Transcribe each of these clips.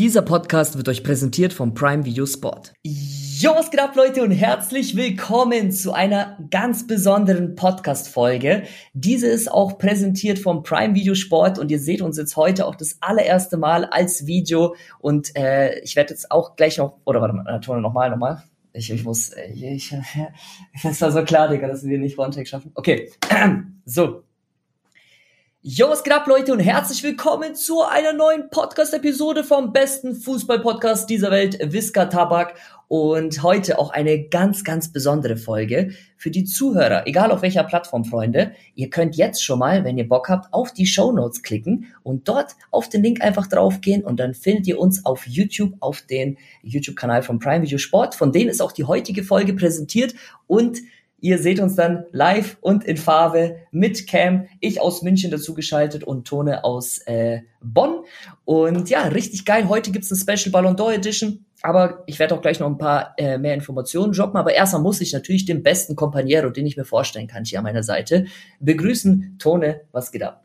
Dieser Podcast wird euch präsentiert vom Prime Video Sport. Jo, was geht ab, Leute, und herzlich willkommen zu einer ganz besonderen Podcast-Folge. Diese ist auch präsentiert vom Prime Video Sport und ihr seht uns jetzt heute auch das allererste Mal als Video und äh, ich werde jetzt auch gleich noch, oder warte mal, Tone, nochmal, nochmal. Ich, ich muss, äh, ich, ich, das war so klar, Digga, dass wir nicht One-Take schaffen. Okay, so, Yo, was geht ab, Leute, und herzlich willkommen zu einer neuen Podcast-Episode vom besten Fußball-Podcast dieser Welt, Visca Tabak. Und heute auch eine ganz, ganz besondere Folge für die Zuhörer, egal auf welcher Plattform, Freunde. Ihr könnt jetzt schon mal, wenn ihr Bock habt, auf die Show Notes klicken und dort auf den Link einfach draufgehen und dann findet ihr uns auf YouTube, auf den YouTube-Kanal von Prime Video Sport. Von denen ist auch die heutige Folge präsentiert und Ihr seht uns dann live und in Farbe mit Cam, ich aus München dazugeschaltet und Tone aus äh, Bonn. Und ja, richtig geil. Heute gibt's eine Special Ballon d'Or Edition. Aber ich werde auch gleich noch ein paar äh, mehr Informationen droppen. Aber erstmal muss ich natürlich den besten Companiero, den ich mir vorstellen kann, hier an meiner Seite, begrüßen. Tone, was geht ab?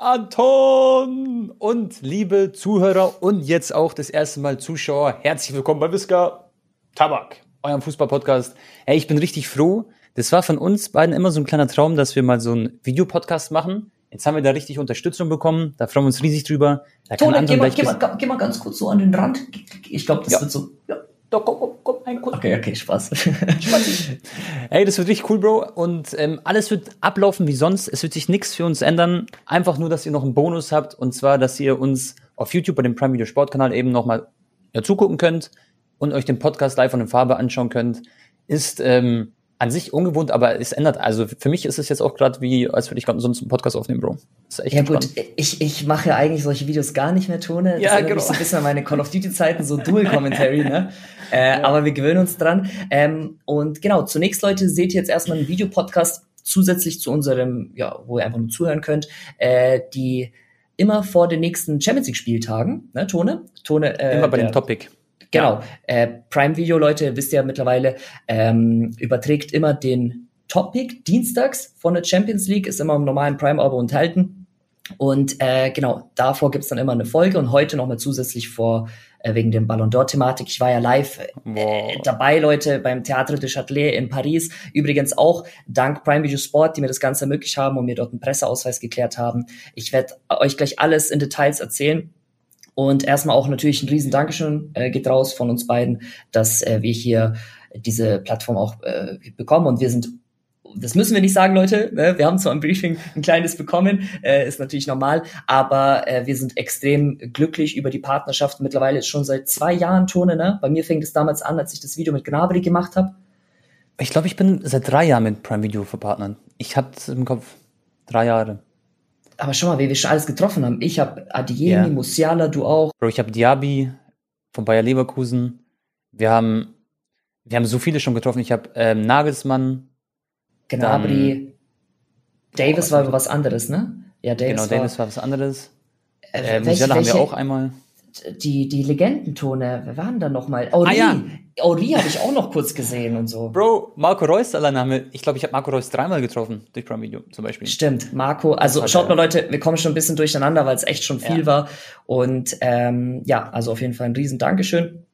Anton und liebe Zuhörer und jetzt auch das erste Mal Zuschauer, herzlich willkommen bei Visca Tabak, eurem Fußball-Podcast. Hey, ich bin richtig froh, das war von uns beiden immer so ein kleiner Traum, dass wir mal so einen Videopodcast machen. Jetzt haben wir da richtig Unterstützung bekommen. Da freuen wir uns riesig drüber. Da kann Tone, geh mal, geh, mal, geh mal ganz kurz so an den Rand. Ich glaube, das ja. wird so. Ja. Doch, komm, komm, komm, ein kurz. Okay, okay, Spaß. Spaß. Ey, das wird richtig cool, Bro. Und ähm, alles wird ablaufen wie sonst. Es wird sich nichts für uns ändern. Einfach nur, dass ihr noch einen Bonus habt. Und zwar, dass ihr uns auf YouTube bei dem Prime Video Sport Kanal eben nochmal ja, zugucken könnt und euch den Podcast live von in Farbe anschauen könnt. Ist ähm, an sich ungewohnt, aber es ändert. Also für mich ist es jetzt auch gerade wie, als würde ich gerade sonst einen Podcast aufnehmen, Bro. ist echt ja gut, ich, ich mache ja eigentlich solche Videos gar nicht mehr, Tone. Das ja, genau. mich so ein bisschen an meine Call of Duty Zeiten, so Dual Commentary, ne? Äh, ja. Aber wir gewöhnen uns dran. Ähm, und genau, zunächst, Leute, seht ihr jetzt erstmal einen Videopodcast zusätzlich zu unserem, ja, wo ihr einfach nur zuhören könnt, äh, die immer vor den nächsten Champions League Spieltagen, ne, Tone? Tone, äh, immer bei der, dem Topic. Genau. Ja. Äh, Prime Video, Leute, wisst ihr ja mittlerweile, ähm, überträgt immer den Topic dienstags von der Champions League, ist immer im normalen Prime-Abo enthalten. Und äh, genau, davor gibt's dann immer eine Folge und heute nochmal zusätzlich vor äh, wegen dem Ballon d'Or-Thematik. Ich war ja live äh, dabei, Leute, beim Théâtre de Châtelet in Paris. Übrigens auch dank Prime Video Sport, die mir das Ganze ermöglicht haben und mir dort einen Presseausweis geklärt haben. Ich werde euch gleich alles in Details erzählen. Und erstmal auch natürlich ein riesen Dankeschön äh, geht raus von uns beiden, dass äh, wir hier diese Plattform auch äh, bekommen. Und wir sind das müssen wir nicht sagen, Leute. Ne? Wir haben zwar im Briefing ein kleines bekommen, äh, ist natürlich normal, aber äh, wir sind extrem glücklich über die Partnerschaft. Mittlerweile ist schon seit zwei Jahren Tone. Ne? Bei mir fing es damals an, als ich das Video mit Gnabry gemacht habe. Ich glaube, ich bin seit drei Jahren mit Prime Video verpartnert. Ich hatte im Kopf drei Jahre aber schau mal, wie wir schon alles getroffen haben. Ich habe Adiemi, yeah. Musiala, du auch. Bro, ich habe Diaby von Bayer Leverkusen. Wir haben, wir haben so viele schon getroffen. Ich habe ähm, Nagelsmann. Gnabry. Davis oh, war was anderes, ne? Ja, Davis genau, war, Davis war was anderes. Äh, äh, Musiala welche, haben wir auch einmal die, die Legendentone, wer waren da nochmal? Ori. Ah, ja. Ori habe ich auch noch kurz gesehen und so. Bro, Marco Reus haben wir, ich glaube, ich habe Marco Reus dreimal getroffen durch Prime Video zum Beispiel. Stimmt, Marco, also schaut mal Leute, wir kommen schon ein bisschen durcheinander, weil es echt schon viel ja. war. Und ähm, ja, also auf jeden Fall ein riesen Dankeschön.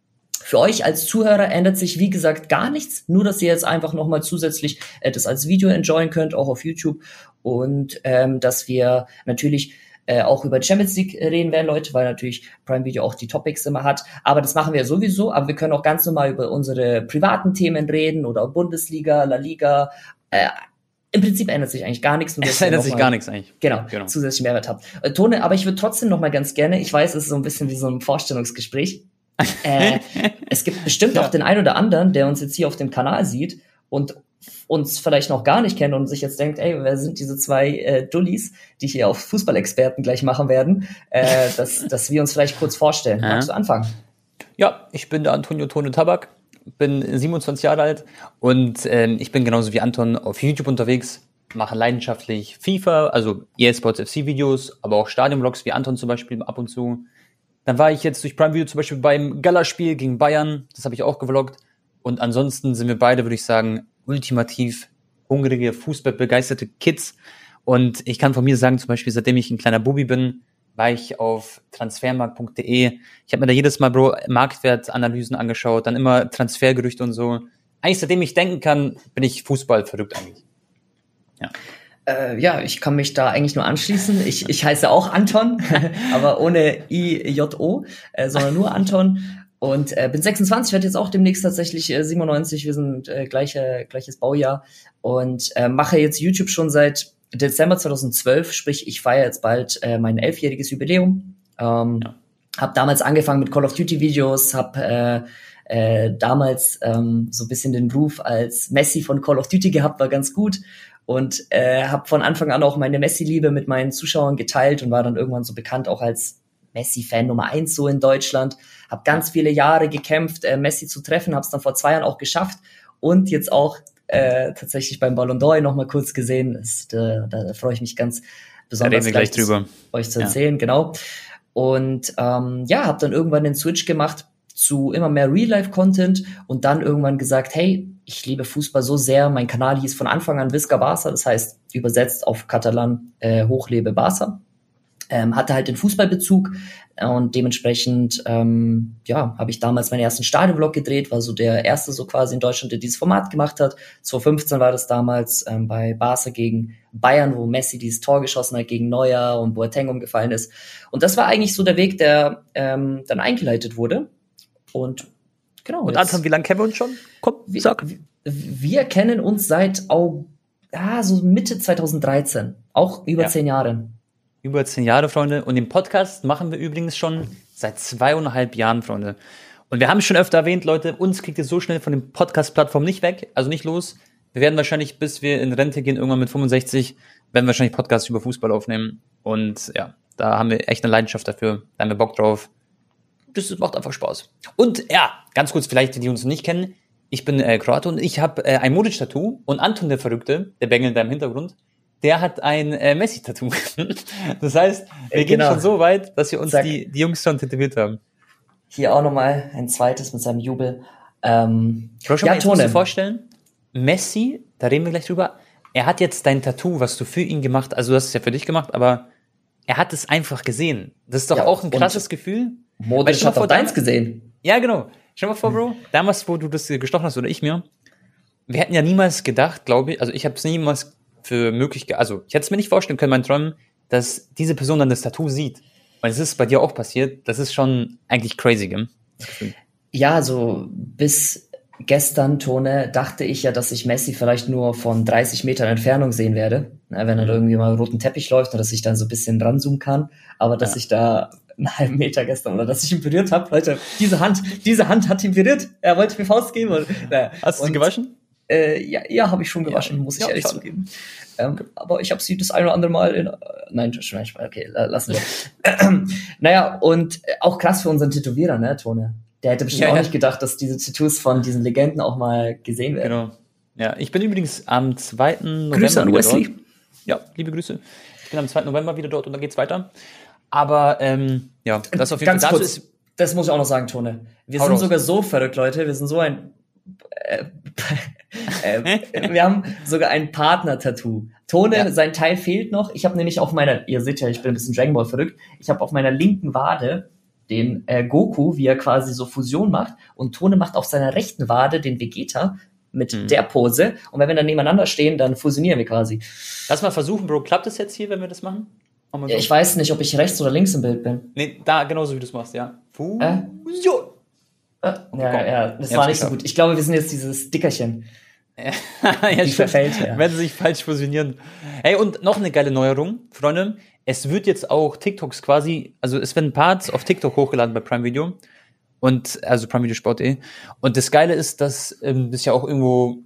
Für euch als Zuhörer ändert sich, wie gesagt, gar nichts. Nur, dass ihr jetzt einfach nochmal zusätzlich äh, das als Video enjoyen könnt, auch auf YouTube. Und ähm, dass wir natürlich äh, auch über die Champions League reden werden, Leute, weil natürlich Prime Video auch die Topics immer hat. Aber das machen wir sowieso. Aber wir können auch ganz normal über unsere privaten Themen reden oder Bundesliga, La Liga. Äh, im Prinzip ändert sich eigentlich gar nichts. Nur es ändert sich gar nichts eigentlich. Genau, genau. zusätzlich Mehrwert habt. Äh, Tone, aber ich würde trotzdem noch mal ganz gerne, ich weiß, es ist so ein bisschen wie so ein Vorstellungsgespräch. äh, es gibt bestimmt ja. auch den einen oder anderen, der uns jetzt hier auf dem Kanal sieht und uns vielleicht noch gar nicht kennt und sich jetzt denkt, ey, wer sind diese zwei äh, Dullis, die hier auf Fußballexperten gleich machen werden, äh, dass, dass wir uns vielleicht kurz vorstellen. Ja. Magst du anfangen? Ja, ich bin der Antonio Tone Tabak, bin 27 Jahre alt und äh, ich bin genauso wie Anton auf YouTube unterwegs, mache leidenschaftlich FIFA, also EA Sports FC Videos, aber auch Stadionvlogs wie Anton zum Beispiel ab und zu. Dann war ich jetzt durch Prime Video zum Beispiel beim Gala-Spiel gegen Bayern, das habe ich auch gevloggt. Und ansonsten sind wir beide, würde ich sagen, ultimativ hungrige, fußballbegeisterte Kids. Und ich kann von mir sagen, zum Beispiel, seitdem ich ein kleiner Bubi bin, war ich auf transfermarkt.de. Ich habe mir da jedes Mal Bro Marktwertanalysen angeschaut, dann immer Transfergerüchte und so. Eigentlich seitdem ich denken kann, bin ich Fußball verrückt eigentlich. Ja. Äh, ja, ich kann mich da eigentlich nur anschließen. Ich, ich heiße auch Anton, aber ohne I-J-O, äh, sondern nur Anton. Und äh, bin 26, werde jetzt auch demnächst tatsächlich äh, 97. Wir sind äh, gleiche, gleiches Baujahr und äh, mache jetzt YouTube schon seit Dezember 2012. Sprich, ich feiere jetzt bald äh, mein elfjähriges Jubiläum. Ähm, ja. Habe damals angefangen mit Call of Duty Videos, habe äh, äh, damals ähm, so ein bisschen den Ruf als Messi von Call of Duty gehabt, war ganz gut und äh, habe von Anfang an auch meine Messi-Liebe mit meinen Zuschauern geteilt und war dann irgendwann so bekannt auch als Messi-Fan Nummer eins so in Deutschland. Habe ganz viele Jahre gekämpft, äh, Messi zu treffen, habe es dann vor zwei Jahren auch geschafft und jetzt auch äh, tatsächlich beim Ballon d'Or noch mal kurz gesehen. Das, da, da freue ich mich ganz besonders da gleich, gleich drüber. euch zu erzählen, ja. genau. Und ähm, ja, habe dann irgendwann den Switch gemacht zu immer mehr Real-Life-Content und dann irgendwann gesagt, hey, ich liebe Fußball so sehr. Mein Kanal hieß von Anfang an Visca Barca, das heißt übersetzt auf Katalan äh, Hochlebe Barca ähm, hatte halt den Fußballbezug und dementsprechend ähm, ja habe ich damals meinen ersten Stadionvlog gedreht, war so der erste so quasi in Deutschland, der dieses Format gemacht hat. 2015 war das damals ähm, bei Barca gegen Bayern, wo Messi dieses Tor geschossen hat gegen Neuer und Boateng umgefallen ist. Und das war eigentlich so der Weg, der ähm, dann eingeleitet wurde. Und genau. Und Anton, wie lange kennen wir uns schon? Komm, sag. Wir, wir kennen uns seit August, ja, so Mitte 2013, auch über ja. zehn Jahre. Über zehn Jahre, Freunde. Und den Podcast machen wir übrigens schon seit zweieinhalb Jahren, Freunde. Und wir haben es schon öfter erwähnt, Leute, uns kriegt ihr so schnell von den Podcast-Plattformen nicht weg, also nicht los. Wir werden wahrscheinlich, bis wir in Rente gehen, irgendwann mit 65, werden wir wahrscheinlich Podcasts über Fußball aufnehmen. Und ja, da haben wir echt eine Leidenschaft dafür. Da haben wir Bock drauf. Das macht einfach Spaß. Und ja, ganz kurz, vielleicht, die, die uns nicht kennen. Ich bin äh, Kroate und ich habe äh, ein Modisch-Tattoo und Anton der Verrückte, der Bengel da im Hintergrund, der hat ein äh, Messi-Tattoo. das heißt, wir äh, genau. gehen schon so weit, dass wir uns die, die Jungs schon tätowiert haben. Hier auch nochmal ein zweites mit seinem Jubel. Ähm, schon ja, musst du dir vorstellen, Messi, da reden wir gleich drüber, er hat jetzt dein Tattoo, was du für ihn gemacht, also du hast es ja für dich gemacht, aber er hat es einfach gesehen. Das ist doch ja, auch ein krasses Gefühl. Modisch hat auch deins gesehen. Ja, genau. Stell mal vor, Bro, damals, wo du das gestochen hast, oder ich mir, wir hätten ja niemals gedacht, glaube ich, also ich habe es niemals für möglich, also ich hätte es mir nicht vorstellen können, mein Träumen, dass diese Person dann das Tattoo sieht. Weil es ist bei dir auch passiert. Das ist schon eigentlich crazy, gell? Ja, so bis gestern, Tone, dachte ich ja, dass ich Messi vielleicht nur von 30 Metern Entfernung sehen werde. wenn er irgendwie mal roten Teppich läuft und dass ich dann so ein bisschen ranzoomen kann. Aber dass ja. ich da einen halben Meter gestern oder dass ich ihn berührt habe, Leute, diese Hand, diese Hand hat ihn berührt. Er wollte mir Faust geben. Und, äh, Hast du sie gewaschen? Äh, ja, ja habe ich schon gewaschen, ja, muss ich ja, ehrlich zugeben. Ähm, aber ich habe sie das ein oder andere Mal in. Äh, nein, okay, lassen wir. naja, und auch krass für unseren Tätowierer, ne, Tone? Der hätte bestimmt auch nicht gedacht, dass diese Tattoos von diesen Legenden auch mal gesehen werden. Genau. Ja, ich bin übrigens am 2. November. Grüße an Wesley. Dort. Ja, liebe Grüße. Ich bin am 2. November wieder dort und dann geht's weiter. Aber ähm, ja, das auf jeden Ganz Fall. Kurz, ist, das muss ich auch noch sagen, Tone. Wir sind raus. sogar so verrückt, Leute. Wir sind so ein äh, äh, wir haben sogar ein Partner-Tattoo. Tone, ja. sein Teil fehlt noch. Ich habe nämlich auf meiner, ihr seht ja, ich bin ein bisschen Dragon Ball verrückt. Ich habe auf meiner linken Wade den äh, Goku, wie er quasi so Fusion macht, und Tone macht auf seiner rechten Wade den Vegeta mit mhm. der Pose. Und wenn wir dann nebeneinander stehen, dann fusionieren wir quasi. Lass mal versuchen, Bro. Klappt es jetzt hier, wenn wir das machen? So. Ja, ich weiß nicht, ob ich rechts oder links im Bild bin. Nee, da genauso wie du es machst, ja. Fusion. Äh? Ja, ja, ja, das war nicht so gut. Ich glaube, wir sind jetzt dieses Dickerchen. ja, die verfällt, ja. Wenn sie sich falsch fusionieren. Hey, und noch eine geile Neuerung, Freunde. Es wird jetzt auch TikToks quasi, also es werden Parts auf TikTok hochgeladen bei Prime Video. Und, also Prime Video Sport.de. Und das Geile ist, dass ähm, das ja auch irgendwo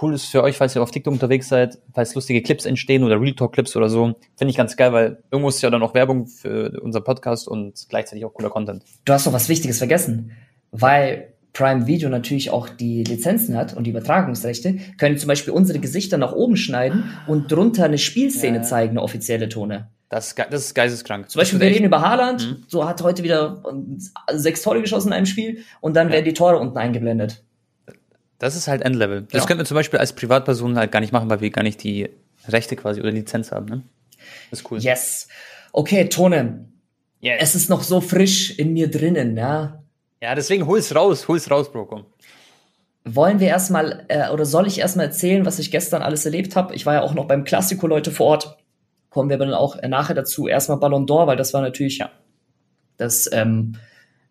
cool ist für euch, falls ihr auf TikTok unterwegs seid, falls lustige Clips entstehen oder Real Talk Clips oder so. Finde ich ganz geil, weil irgendwo ist ja dann auch Werbung für unser Podcast und gleichzeitig auch cooler Content. Du hast doch was Wichtiges vergessen weil Prime Video natürlich auch die Lizenzen hat und die Übertragungsrechte, können zum Beispiel unsere Gesichter nach oben schneiden und drunter eine Spielszene ja. zeigen, eine offizielle Tone. Das, das ist geisteskrank. Zum Beispiel, wir reden über Haaland, mhm. so hat heute wieder sechs Tore geschossen in einem Spiel und dann ja. werden die Tore unten eingeblendet. Das ist halt Endlevel. Das ja. könnten wir zum Beispiel als Privatperson halt gar nicht machen, weil wir gar nicht die Rechte quasi oder Lizenz haben. Ne? Das ist cool. Yes. Okay, Tone, yes. es ist noch so frisch in mir drinnen, ja. Ja, deswegen hol's raus, hol's raus, Bro, komm. Wollen wir erstmal, äh, oder soll ich erstmal erzählen, was ich gestern alles erlebt habe? Ich war ja auch noch beim Klassiko Leute vor Ort. Kommen wir aber dann auch nachher dazu. Erstmal Ballon d'Or, weil das war natürlich, ja, das, ähm,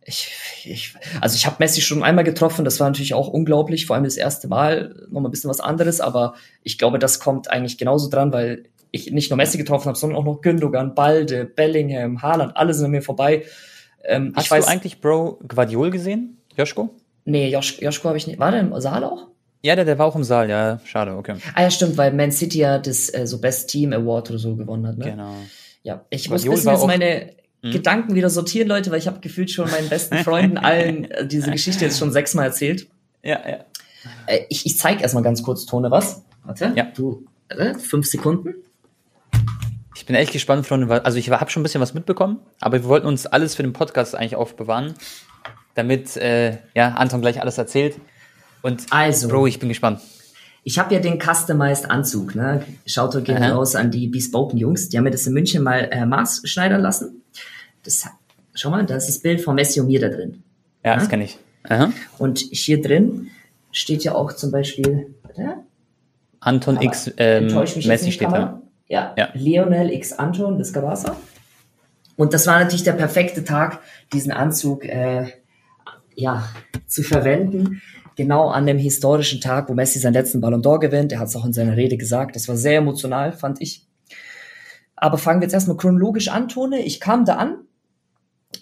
ich, ich, also ich habe Messi schon einmal getroffen, das war natürlich auch unglaublich, vor allem das erste Mal, nochmal ein bisschen was anderes, aber ich glaube, das kommt eigentlich genauso dran, weil ich nicht nur Messi getroffen habe, sondern auch noch Gündogan, Balde, Bellingham, Haaland, alle sind an mir vorbei. Ähm, Hast weiß, du eigentlich Bro Guardiol gesehen, Joschko? Nee, Josch, Joschko habe ich nicht. War der im Saal auch? Ja, der, der war auch im Saal, ja, schade, okay. Ah ja, stimmt, weil Man City ja das äh, so Best Team Award oder so gewonnen hat, ne? Genau. Ja, ich Guardiol muss jetzt meine hm? Gedanken wieder sortieren, Leute, weil ich habe gefühlt schon meinen besten Freunden allen äh, diese Geschichte jetzt schon sechsmal erzählt. Ja, ja. Äh, ich ich zeige erstmal ganz kurz, Tone, was? Warte, ja. du, äh, fünf Sekunden. Ich bin echt gespannt, Freunde. Also ich habe schon ein bisschen was mitbekommen, aber wir wollten uns alles für den Podcast eigentlich aufbewahren, damit äh, ja Anton gleich alles erzählt. Und also, Bro, ich bin gespannt. Ich habe ja den Customized Anzug. Ne? Schaut euch gerne raus an die Bespoken Jungs. Die haben mir das in München mal äh, maßschneidern lassen. Das, schau mal, da ist das Bild von Messi und mir da drin. Ja, ja? das kenne ich. Aha. Und hier drin steht ja auch zum Beispiel, warte, Anton X ähm, Messi steht da. Ja, ja, Lionel X Anton das Gabasa. Und das war natürlich der perfekte Tag, diesen Anzug äh, ja, zu verwenden. Genau an dem historischen Tag, wo Messi seinen letzten Ballon d'Or gewinnt. Er hat es auch in seiner Rede gesagt. Das war sehr emotional, fand ich. Aber fangen wir jetzt erstmal chronologisch an, Tone. Ich kam da an.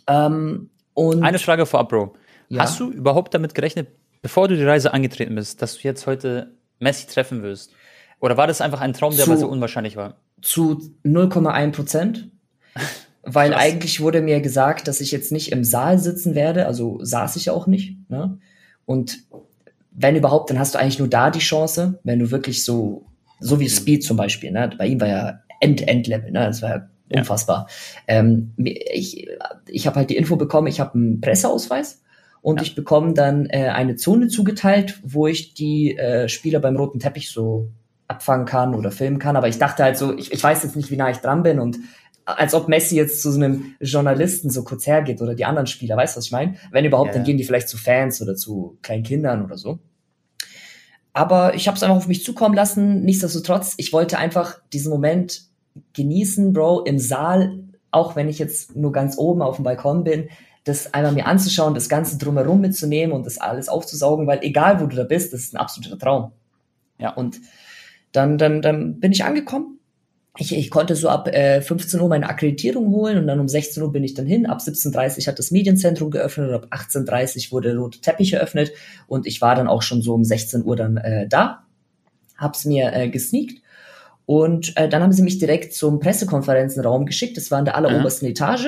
Ähm, und Eine Frage vorab, Bro. Ja? Hast du überhaupt damit gerechnet, bevor du die Reise angetreten bist, dass du jetzt heute Messi treffen wirst? Oder war das einfach ein Traum, der zu, so unwahrscheinlich war? Zu 0,1 Prozent. weil Krass. eigentlich wurde mir gesagt, dass ich jetzt nicht im Saal sitzen werde, also saß ich auch nicht. Ne? Und wenn überhaupt, dann hast du eigentlich nur da die Chance, wenn du wirklich so, so wie Speed zum Beispiel, ne? bei ihm war ja End-End-Level, ne? das war ja unfassbar. Ja. Ähm, ich ich habe halt die Info bekommen, ich habe einen Presseausweis und ja. ich bekomme dann äh, eine Zone zugeteilt, wo ich die äh, Spieler beim roten Teppich so abfangen kann oder filmen kann. Aber ich dachte halt so, ich, ich weiß jetzt nicht, wie nah ich dran bin und als ob Messi jetzt zu so einem Journalisten so kurz hergeht oder die anderen Spieler, weißt du, was ich meine? Wenn überhaupt, ja. dann gehen die vielleicht zu Fans oder zu kleinen Kindern oder so. Aber ich habe es einfach auf mich zukommen lassen. Nichtsdestotrotz, ich wollte einfach diesen Moment genießen, Bro, im Saal, auch wenn ich jetzt nur ganz oben auf dem Balkon bin, das einmal mir anzuschauen, das Ganze drumherum mitzunehmen und das alles aufzusaugen, weil egal wo du da bist, das ist ein absoluter Traum. Ja. Und dann, dann, dann bin ich angekommen. Ich, ich konnte so ab äh, 15 Uhr meine Akkreditierung holen und dann um 16 Uhr bin ich dann hin. Ab 17.30 Uhr hat das Medienzentrum geöffnet und ab 18.30 Uhr wurde der rote Teppich eröffnet und ich war dann auch schon so um 16 Uhr dann äh, da, hab's mir äh, gesneakt und äh, dann haben sie mich direkt zum Pressekonferenzenraum geschickt. Das war in der allerobersten ja. Etage.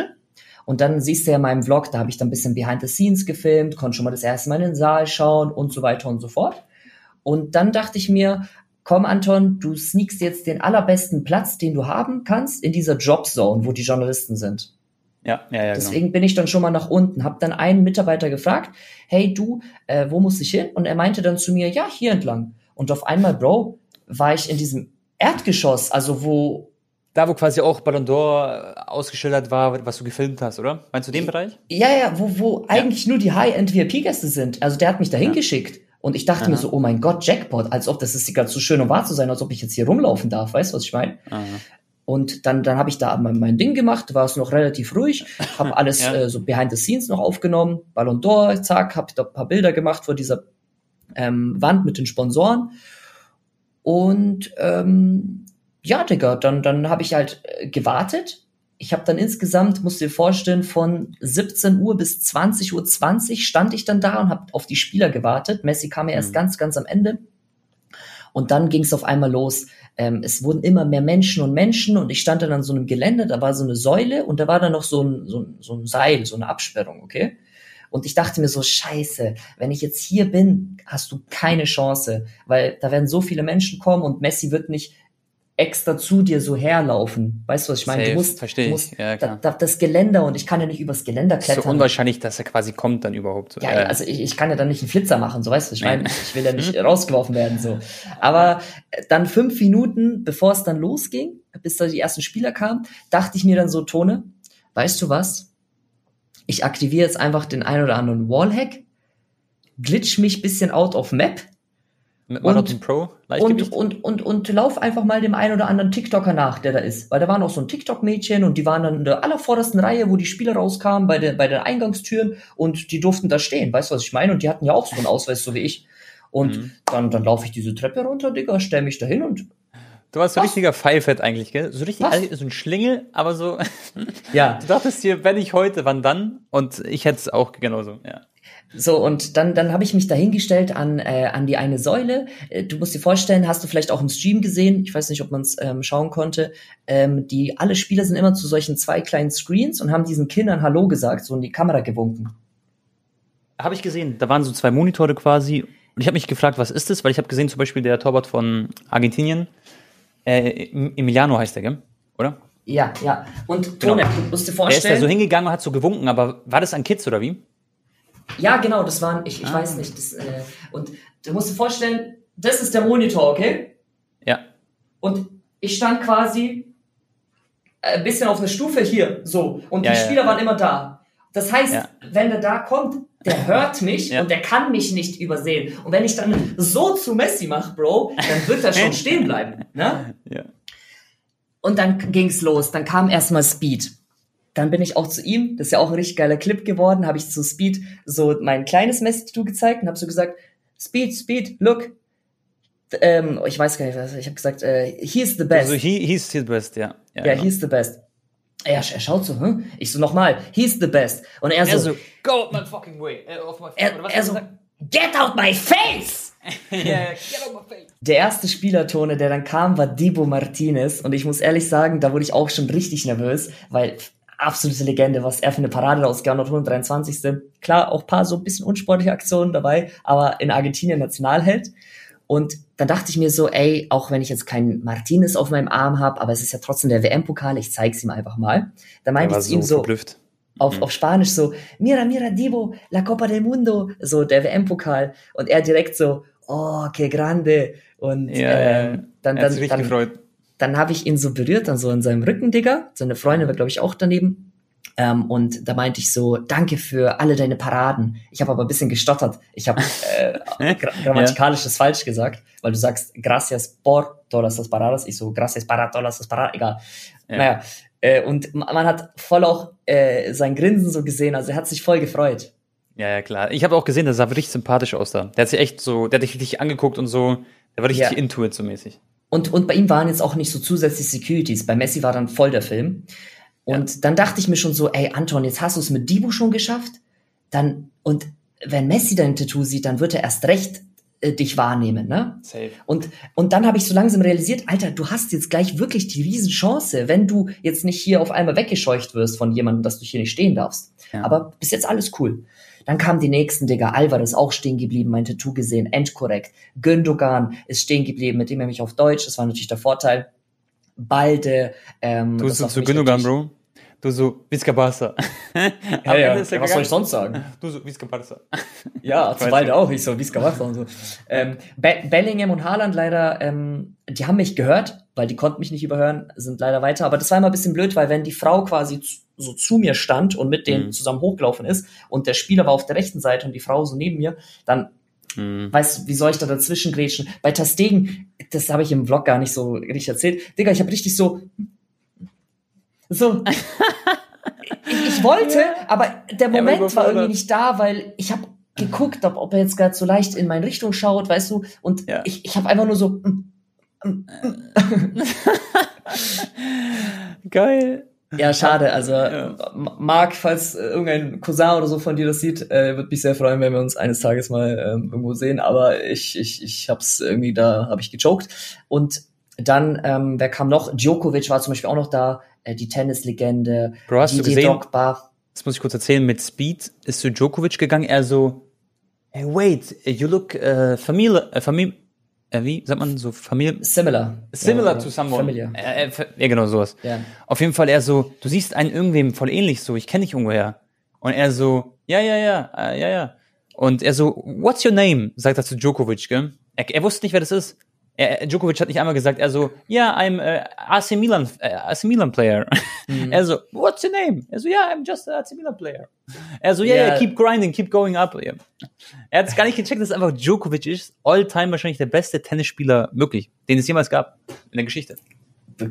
Und dann siehst du ja in meinem Vlog, da habe ich dann ein bisschen behind the scenes gefilmt, konnte schon mal das erste Mal in den Saal schauen und so weiter und so fort. Und dann dachte ich mir, komm Anton, du sneakst jetzt den allerbesten Platz, den du haben kannst, in dieser Jobzone, wo die Journalisten sind. Ja, ja, ja. Deswegen genau. bin ich dann schon mal nach unten, habe dann einen Mitarbeiter gefragt, hey du, äh, wo muss ich hin? Und er meinte dann zu mir, ja, hier entlang. Und auf einmal, Bro, war ich in diesem Erdgeschoss, also wo da, wo quasi auch Ballon d'Or ausgeschildert war, was du gefilmt hast, oder? Meinst du den Bereich? Ja, ja, wo, wo ja. eigentlich nur die High-End-VIP-Gäste sind. Also der hat mich dahin ja. geschickt. Und ich dachte Aha. mir so, oh mein Gott, Jackpot, als ob das ist gerade so schön, um wahr zu sein, als ob ich jetzt hier rumlaufen darf, weißt du, was ich meine? Und dann, dann habe ich da mein, mein Ding gemacht, war es noch relativ ruhig, habe alles ja. äh, so behind the scenes noch aufgenommen, Ballon d'Or, zack, habe da ein paar Bilder gemacht vor dieser ähm, Wand mit den Sponsoren. Und ähm, ja, Digga, dann, dann habe ich halt äh, gewartet ich habe dann insgesamt, musst du dir vorstellen, von 17 Uhr bis 20 Uhr 20 stand ich dann da und habe auf die Spieler gewartet. Messi kam ja erst mhm. ganz, ganz am Ende. Und dann ging es auf einmal los. Ähm, es wurden immer mehr Menschen und Menschen und ich stand dann an so einem Gelände, da war so eine Säule und da war dann noch so ein, so ein, so ein Seil, so eine Absperrung, okay? Und ich dachte mir so, scheiße, wenn ich jetzt hier bin, hast du keine Chance, weil da werden so viele Menschen kommen und Messi wird nicht extra zu dir so herlaufen. Weißt du, was ich meine? Safe, du musst, verstehe musst ja, da, da, das Geländer und ich kann ja nicht übers Geländer klettern. So unwahrscheinlich, dass er quasi kommt dann überhaupt. Ja, äh. also ich, ich kann ja dann nicht einen Flitzer machen, so weißt du, ich meine, ich will ja nicht rausgeworfen werden, so. Aber dann fünf Minuten, bevor es dann losging, bis da die ersten Spieler kamen, dachte ich mir dann so, Tone, weißt du was? ich aktiviere jetzt einfach den ein oder anderen Wallhack, glitch mich bisschen out of Map Mit Und- Marathon Pro, Leichtgewicht. und, und, und, und lauf einfach mal dem ein oder anderen TikToker nach, der da ist. Weil da war noch so ein TikTok-Mädchen und die waren dann in der allervordersten Reihe, wo die Spieler rauskamen, bei, der, bei den Eingangstüren und die durften da stehen. Weißt du, was ich meine? Und die hatten ja auch so einen Ausweis, so wie ich. Und Mhm. dann, dann laufe ich diese Treppe runter, Digga, stell mich dahin und du warst so Was? richtiger Pfeifett eigentlich, gell? So richtig, Was? so ein Schlingel, aber so, ja, du dachtest dir, wenn ich heute, wann dann? Und ich hätte es auch genauso, ja. So, und dann, dann habe ich mich dahingestellt an, äh, an die eine Säule. Äh, Du musst dir vorstellen, hast du vielleicht auch im Stream gesehen, ich weiß nicht, ob man es ähm, schauen konnte, ähm, die alle Spieler sind immer zu solchen zwei kleinen Screens und haben diesen Kindern Hallo gesagt, so in die Kamera gewunken. Habe ich gesehen. Da waren so zwei Monitore quasi. Und ich habe mich gefragt, was ist das? Weil ich habe gesehen, zum Beispiel der Torwart von Argentinien, äh, Emiliano heißt der, gell? Oder? Ja, ja. Und Genau. Tone, du musst dir Der ist vorstellen. da so hingegangen und hat so gewunken, aber war das an Kids oder wie? Ja, genau, das waren, ich, ich Ah. weiß nicht. Das, äh, und du musst dir vorstellen, das ist der Monitor, okay? Ja. Und ich stand quasi ein bisschen auf einer Stufe hier, so. Und Ja, die Spieler ja. waren immer da. Das heißt, Ja. wenn der da kommt, der hört mich Ja. und der kann mich nicht übersehen. Und wenn ich dann so zu Messi mache, Bro, dann wird er schon stehen bleiben. Ne? Ja. Und dann ging's los. Dann kam erstmal Speed. Dann bin ich auch zu ihm. Das ist ja auch ein richtig geiler Clip geworden. Habe ich zu Speed so mein kleines Messi-Tattoo gezeigt und habe so gesagt, Speed, Speed, look. Ähm, ich weiß gar nicht, was ich habe gesagt. Äh, he's the best. Also he, he's the best, ja. Ja, ja, genau. he's the best. Er, er schaut so, hm? Ich so nochmal, he's the best. Und er so, Er so, go out my fucking way. Äh, auf my er, er so, get out my face! ja, get out my face. Der erste Spielertone, der dann kam, war Dibo Martinez. Und ich muss ehrlich sagen, da wurde ich auch schon richtig nervös, weil absolute Legende, was er für eine Parade rausgehauen hat, 123. Klar, auch paar so ein bisschen unsportliche Aktionen dabei, aber in Argentinien Nationalheld. Und dann dachte ich mir so, ey, auch wenn ich jetzt keinen Martinez auf meinem Arm habe, aber es ist ja trotzdem der WM-Pokal, ich zeig's ihm einfach mal. Da meinte ich zu so ihm so, verblüfft. auf, auf Spanisch so, Mira, mira, Divo, la Copa del Mundo, so der WM-Pokal. Und er direkt so, oh, que grande. Und Ja, ähm, ja. dann, Er hat dann, sich richtig dann, gefreut. Dann habe ich ihn so berührt, dann so in seinem Rücken, Digga. Seine Freundin war, glaube ich, auch daneben. Ähm, und da meinte ich so, danke für alle deine Paraden. Ich habe aber ein bisschen gestottert. Ich habe äh, gra grammatikalisch das falsch gesagt, weil du sagst, gracias por todas las paradas. Ich so, gracias para todas las paradas. Egal. Ja. Naja, äh, und ma- man hat voll auch äh, sein Grinsen so gesehen. Also er hat sich voll gefreut. Ja, ja, klar. Ich habe auch gesehen, der sah richtig sympathisch aus da. Der hat sich echt so, der hat dich richtig angeguckt und so, der war richtig Ja. into it so mäßig. Und, und bei ihm waren jetzt auch nicht so zusätzlich Securities. Bei Messi war dann voll der Film. Und dann dachte ich mir schon so, ey Anton, jetzt hast du es mit Dibu schon geschafft. Dann, und wenn Messi dein Tattoo sieht, dann wird er erst recht äh, dich wahrnehmen, ne? Safe. Und, und dann habe ich so langsam realisiert, Alter, du hast jetzt gleich wirklich die Riesenchance, wenn du jetzt nicht hier auf einmal weggescheucht wirst von jemandem, dass du hier nicht stehen darfst. Ja. Aber bis jetzt alles cool. Dann kamen die nächsten, Digga. Alvarez auch stehen geblieben, mein Tattoo gesehen, endkorrekt. Gündogan ist stehen geblieben, mit dem er mich auf Deutsch, das war natürlich der Vorteil. Balde, ähm, Du für zu Gündogan, Bro. Du so, Vizca Barca. Ja, ja, er was soll ich sonst sagen? Du so, Vizca Barca. Ja, zu ich. auch. Ich so, es gemacht und so. Ähm, Be Bellingham und Haaland leider, ähm, die haben mich gehört, weil die konnten mich nicht überhören, sind leider weiter. Aber das war immer ein bisschen blöd, weil wenn die Frau quasi zu, so zu mir stand und mit denen Mhm. zusammen hochgelaufen ist und der Spieler war auf der rechten Seite und die Frau so neben mir, dann Mhm. weißt du, wie soll ich da dazwischen grätschen? Bei Tastegen, das habe ich im Vlog gar nicht so richtig erzählt. Digga, ich habe richtig so. So. ich, ich wollte, aber der war Moment war überfordert. irgendwie nicht da, weil ich habe geguckt, ob, ob er jetzt gerade so leicht in meine Richtung schaut, weißt du? Und Ja. ich, ich habe einfach nur so. mm, Geil. Ja, schade. Also, Ja. Marc, falls äh, irgendein Cousin oder so von dir das sieht, äh, würde mich sehr freuen, wenn wir uns eines Tages mal ähm, irgendwo sehen. Aber ich, ich, ich hab's irgendwie da, habe ich gechoked. Und dann, ähm, wer kam noch? Djokovic war zum Beispiel auch noch da, äh, die Tennislegende. Bro, hast du Didier gesehen? Drogba. Das muss ich kurz erzählen. Mit Speed ist zu Djokovic gegangen. Er so, hey, wait, you look äh, familiar, äh, famili äh, wie sagt man so, familiar, Similar. similar Ja, to someone. Familiar. Äh, äh, ja, genau sowas. Ja. Auf jeden Fall er so, du siehst einen irgendwem voll ähnlich so, ich kenne dich irgendwoher. Und er so, ja, ja, ja, äh, ja, ja. Und er so, what's your name? Sagt er zu Djokovic, gell? Er, er wusste nicht, wer das ist. Er, Djokovic hat nicht einmal gesagt, er so, ja, yeah, I'm uh, AC Milan, uh, AC Milan player. Mhm. Er so, what's your name? Er so, ja, yeah, I'm just an AC Milan player. Er so, ja, yeah, yeah, keep grinding, keep going up. Yeah. Er hat es gar nicht gecheckt, dass es einfach Djokovic ist. All time wahrscheinlich der beste Tennisspieler möglich, den es jemals gab in der Geschichte.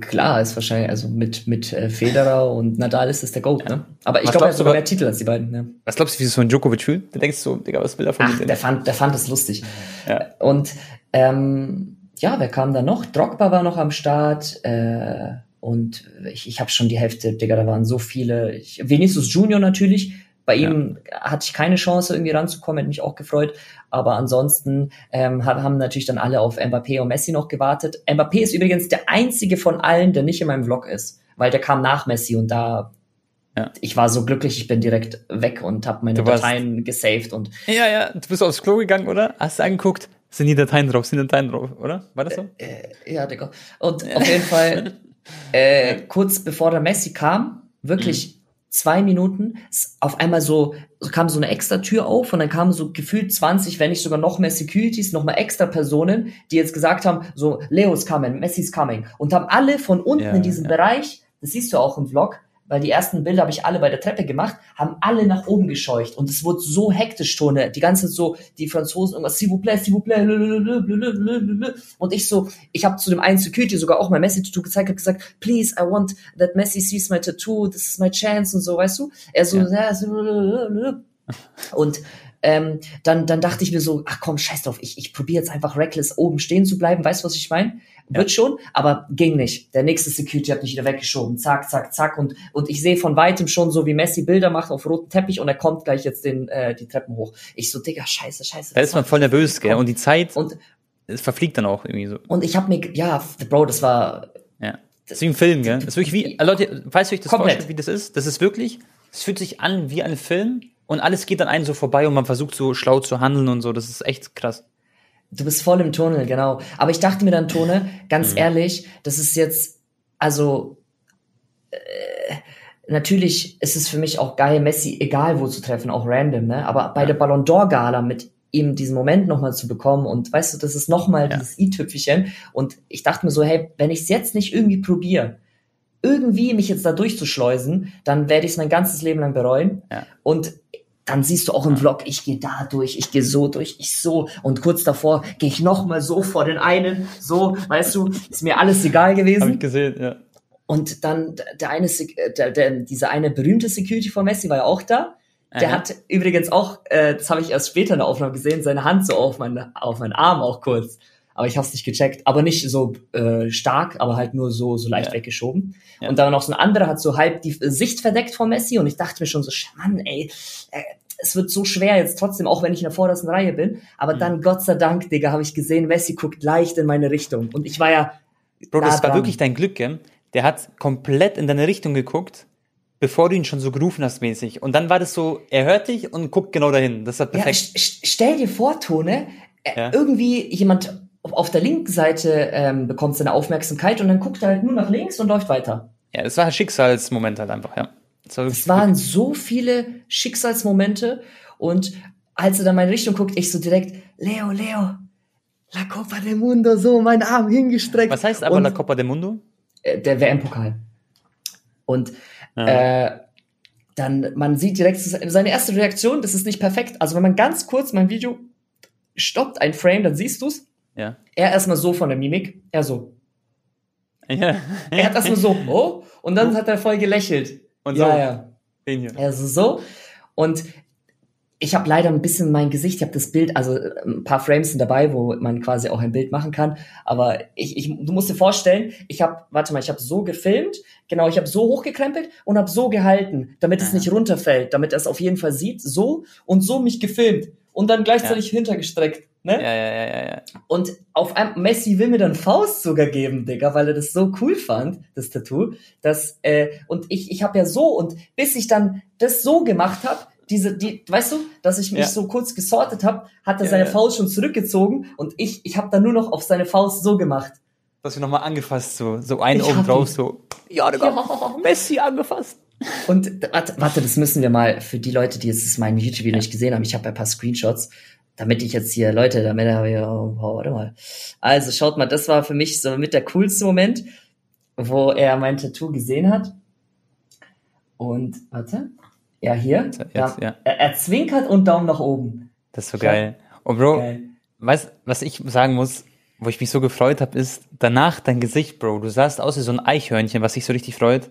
Klar, ist wahrscheinlich, also mit, mit äh, Federer und Nadal ist das der Goat, ne? Aber ich glaube, er hat sogar mehr Titel als die beiden, ne? Was glaubst du, wie es so ein Djokovic fühlt? Du denkst so, Digga, was will er von Ach, der fand, der fand es lustig. Ja. Und, ähm, ja, wer kam da noch? Drogba war noch am Start. Äh, und ich, ich habe schon die Hälfte, Digga, da waren so viele. Ich, Vinicius Junior natürlich. Bei ihm ja. hatte ich keine Chance, irgendwie ranzukommen, hätte mich auch gefreut. Aber ansonsten ähm, haben natürlich dann alle auf Mbappé und Messi noch gewartet. Mbappé ist übrigens der einzige von allen, der nicht in meinem Vlog ist, weil der kam nach Messi und da ja. Ich war so glücklich, ich bin direkt weg und habe meine Dateien gesaved und. Ja, ja, du bist aufs Klo gegangen, oder? Hast du angeguckt? Sind die Dateien drauf? Sind Dateien drauf, oder? War das so? Äh, äh, ja, Digga. Und auf jeden Fall, äh, kurz bevor der Messi kam, wirklich mhm. zwei Minuten, auf einmal so, kam so eine extra Tür auf und dann kamen so gefühlt 20, wenn nicht sogar noch mehr Securities, noch mal extra Personen, die jetzt gesagt haben, so, Leo's coming, Messi's coming. Und haben alle von unten ja, in diesem ja. Bereich, das siehst du auch im Vlog, weil die ersten Bilder habe ich alle bei der Treppe gemacht, haben alle nach oben gescheucht und es wurde so hektisch Tone, die ganze so, die Franzosen irgendwas, s'il vous plaît, s'il vous plaît, und ich so, ich habe zu dem einen Security sogar auch mein Messi-Tattoo gezeigt, habe gesagt, please, I want that Messi sees my tattoo, this is my chance und so, weißt du? Er so, ja. und ähm, dann, dann dachte ich mir so, ach komm, scheiß drauf, ich, ich probiere jetzt einfach reckless oben stehen zu bleiben, weißt du, was ich meine? Wird ja. schon, aber ging nicht. Der nächste Security hat mich wieder weggeschoben. Zack, zack, zack. Und, und ich sehe von weitem schon so, wie Messi Bilder macht auf rotem Teppich und er kommt gleich jetzt den, äh, die Treppen hoch. Ich so, Digga, scheiße, scheiße. Da ist man voll nervös, gell? Und die Zeit, und, es verfliegt dann auch irgendwie so. Und ich habe mir, ja, Bro, das war... Ja. Das ist wie ein Film, gell? Das ist wirklich wie, Leute, weißt du, wie ich das vorstelle, wie das ist? Das ist wirklich, es fühlt sich an wie ein Film und alles geht an einem so vorbei und man versucht so schlau zu handeln und so. Das ist echt krass. Du bist voll im Tunnel, genau. Aber ich dachte mir dann, Tone, ganz mhm. ehrlich, das ist jetzt, also äh, natürlich ist es für mich auch geil, Messi egal wo zu treffen, auch random, ne? Aber bei ja. der Ballon d'Or Gala mit ihm diesen Moment nochmal zu bekommen und weißt du, das ist nochmal ja. dieses i-Tüpfelchen und ich dachte mir so, hey, wenn ich es jetzt nicht irgendwie probiere, irgendwie mich jetzt da durchzuschleusen, dann werde ich es mein ganzes Leben lang bereuen. Ja. Und dann siehst du auch im Vlog, ich gehe da durch, ich gehe so durch, ich so und kurz davor gehe ich noch mal so vor den einen, so, weißt du, ist mir alles egal gewesen. Hab ich gesehen, ja. Und dann der eine, der, der, dieser eine berühmte Security von Messi war ja auch da. Der Aha. hat übrigens auch, äh, das habe ich erst später in der Aufnahme gesehen, seine Hand so auf meinen auf meinen Arm auch kurz. Aber ich habe es nicht gecheckt, aber nicht so äh, stark, aber halt nur so so leicht ja. weggeschoben. Ja. Und dann noch so ein anderer hat so halb die Sicht verdeckt von Messi und ich dachte mir schon so, Mann, ey, äh, es wird so schwer jetzt trotzdem, auch wenn ich in der vordersten Reihe bin. Aber mhm. dann, Gott sei Dank, Digga, habe ich gesehen, Messi guckt leicht in meine Richtung. Und ich war ja. Bro, das war wirklich dein Glück, gell? Der hat komplett in deine Richtung geguckt, bevor du ihn schon so gerufen hast, mäßig. Und dann war das so, er hört dich und guckt genau dahin. Das war perfekt. Ja, stell dir vor, Tone, äh, ja. irgendwie jemand auf der linken Seite ähm, bekommt seine Aufmerksamkeit und dann guckt er halt nur nach links und läuft weiter. Ja, das war ein Schicksalsmoment halt einfach, ja. Es waren so viele Schicksalsmomente und als er dann meine Richtung guckt, ich so direkt, Leo, Leo, La Copa del Mundo, so mein Arm hingestreckt. Was heißt aber und, La Copa del Mundo? Äh, der WM-Pokal. Und ja. äh, dann, man sieht direkt seine erste Reaktion, das ist nicht perfekt. Also wenn man ganz kurz mein Video stoppt, ein Frame, dann siehst du's. Ja. Er erstmal so von der Mimik, er so. Ja. er hat erstmal so, oh, und dann hat er voll gelächelt. Und so. Ja, ja. Den hier. Also so. Und ich habe leider ein bisschen mein Gesicht, ich habe das Bild, also ein paar Frames sind dabei, wo man quasi auch ein Bild machen kann. Aber ich, ich du musst dir vorstellen, ich habe, warte mal, ich habe so gefilmt, genau, ich habe so hochgekrempelt und habe so gehalten, damit es nicht runterfällt, damit er es auf jeden Fall sieht, so und so mich gefilmt und dann gleichzeitig ja. hintergestreckt. Ne? Ja, ja, ja, ja, ja. Und auf einmal, Messi will mir dann Faust sogar geben, Digga, weil er das so cool fand, das Tattoo. Dass, äh, und ich, ich habe ja so, und bis ich dann das so gemacht habe, diese, die, weißt du, dass ich mich ja. so kurz gesortet habe, hat er ja, seine. Faust schon zurückgezogen und ich, ich habe dann nur noch auf seine Faust so gemacht. Hast ihn nochmal angefasst, so, so ein oben drauf, so, ja, Digga, ja. Messi angefasst. Und warte, warte, das müssen wir mal für die Leute, die jetzt mein YouTube-Video nicht gesehen haben. Ich habe ein paar Screenshots damit ich jetzt hier, Leute, damit habe ich, oh, warte mal. Also schaut mal, das war für mich so mit der coolste Moment, wo er mein Tattoo gesehen hat. Und, warte, ja, hier, Jetzt, da, ja. Er, er zwinkert und Daumen nach oben. Das ist so geil. Und Bro, Geil. weißt, was ich sagen muss, wo ich mich so gefreut habe, ist danach dein Gesicht, Bro. Du sahst aus wie so ein Eichhörnchen, was sich so richtig freut.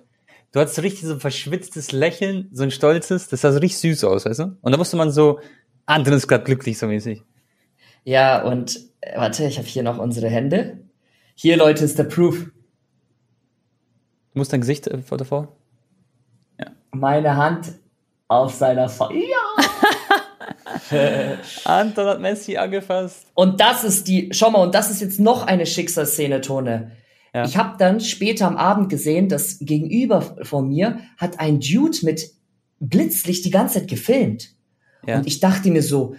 Du hattest so richtig so ein verschwitztes Lächeln, so ein stolzes, das sah so richtig süß aus, weißt du? Und da musste man so, Anton ist gerade glücklich, so mäßig. Ja, und, äh, warte, ich habe hier noch unsere Hände. Hier, Leute, ist der Proof. Du musst dein Gesicht äh, vor davor. Meine Hand auf seiner Fa Ja! Anton hat Messi angefasst. Und das ist die, schau mal, und das ist jetzt noch eine Schicksalsszene, Tone. Ja. Ich habe dann später am Abend gesehen, dass gegenüber von mir hat ein Dude mit Blitzlicht die ganze Zeit gefilmt. Ja. Und ich dachte mir so,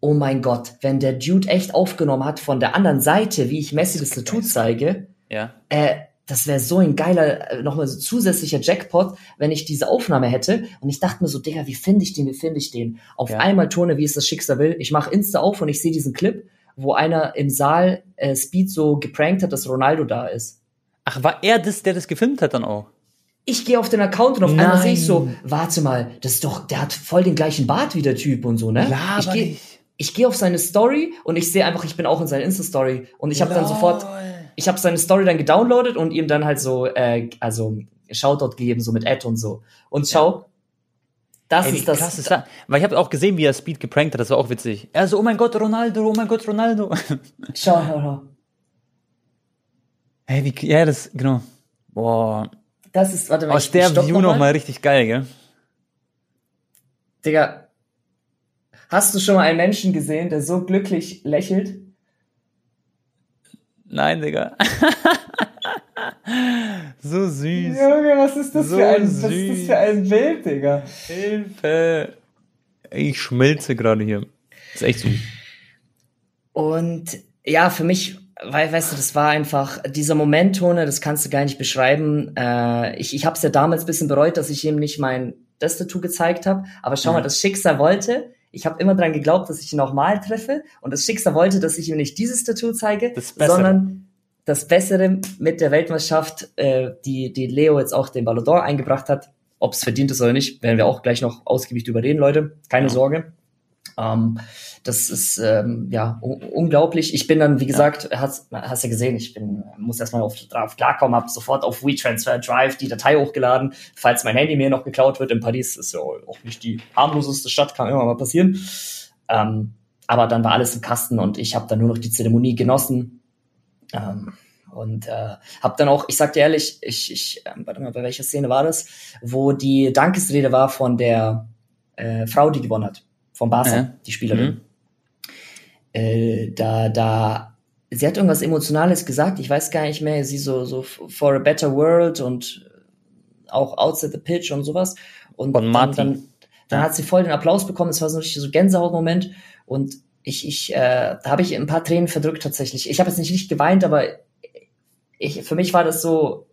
oh mein Gott, wenn der Dude echt aufgenommen hat von der anderen Seite, wie ich Messi das Tattoo zeige, ja. äh, das wäre so ein geiler, äh, nochmal so zusätzlicher Jackpot, wenn ich diese Aufnahme hätte. Und ich dachte mir so, Digga, wie finde ich den, wie finde ich den? Auf Ja. einmal Tone, wie es das Schicksal will. Ich mache Insta auf und ich sehe diesen Clip, wo einer im Saal äh, Speed so geprankt hat, dass Ronaldo da ist. Ach, war er das, der das gefilmt hat dann auch? Ich gehe auf den Account und auf einmal Nein. sehe ich so, warte mal, das ist doch, der hat voll den gleichen Bart wie der Typ und so, ne? Laber ich gehe ich gehe auf seine Story und ich sehe einfach, ich bin auch in seiner Insta-Story und ich habe dann sofort, ich habe seine Story dann gedownloadet und ihm dann halt so, äh, also Shoutout gegeben, so mit Ad und so. Und schau, das Ey, ist das. krass ist das? Weil ich habe auch gesehen, wie er Speed geprankt hat, das war auch witzig. Er so, oh mein Gott, Ronaldo, oh mein Gott, Ronaldo. Schau, schau, schau. Hey, wie, ja, das, genau. Boah, Das ist, warte mal, aus der View noch mal. nochmal richtig geil, gell? Digga, hast du schon mal einen Menschen gesehen, der so glücklich lächelt? Nein, Digga. so süß. Junge, was ist das So für ein, was ist das süß. für ein Bild, Digga? Hilfe. Ich schmelze gerade hier. ist echt süß. Und ja, für mich, weil, weißt du, das war einfach dieser Moment, Tone, das kannst du gar nicht beschreiben. Äh, ich ich habe es ja damals ein bisschen bereut, dass ich ihm nicht mein das Tattoo gezeigt habe. Aber schau Ja. mal, das Schicksal wollte. Ich habe immer dran geglaubt, dass ich ihn auch mal treffe. Und das Schicksal wollte, dass ich ihm nicht dieses Tattoo zeige, Das sondern das Bessere mit der Weltmeisterschaft, äh, die, die Leo jetzt auch den Ballon d'Or eingebracht hat. Ob es verdient ist oder nicht, werden wir auch gleich noch ausgiebig drüber reden, Leute. Keine Ja. Sorge. Ähm, das ist ähm, ja unglaublich. Ich bin dann, wie gesagt, hast, hast ja gesehen, ich bin, muss erstmal auf, drauf klarkommen, habe sofort auf WeTransfer Drive die Datei hochgeladen, falls mein Handy mir noch geklaut wird. In Paris ist ja auch nicht die harmloseste Stadt, kann immer mal passieren. Ähm, aber dann war alles im Kasten und ich habe dann nur noch die Zeremonie genossen. Ähm, und äh, habe dann auch, ich sag dir ehrlich, ich, ich ähm, warte mal, bei welcher Szene war das, wo die Dankesrede war von der äh, Frau, die gewonnen hat, von Barca, Ja. die Spielerin. Mhm. Äh, da, da, sie hat irgendwas Emotionales gesagt, ich weiß gar nicht mehr, sie so, so for a better world und auch outside the pitch und sowas. Und Von dann, dann, dann Ja. hat sie voll den Applaus bekommen, es war so ein richtig so Gänsehautmoment und ich, ich, äh, da habe ich ein paar Tränen verdrückt tatsächlich. Ich habe jetzt nicht nicht geweint, aber ich, für mich war das so,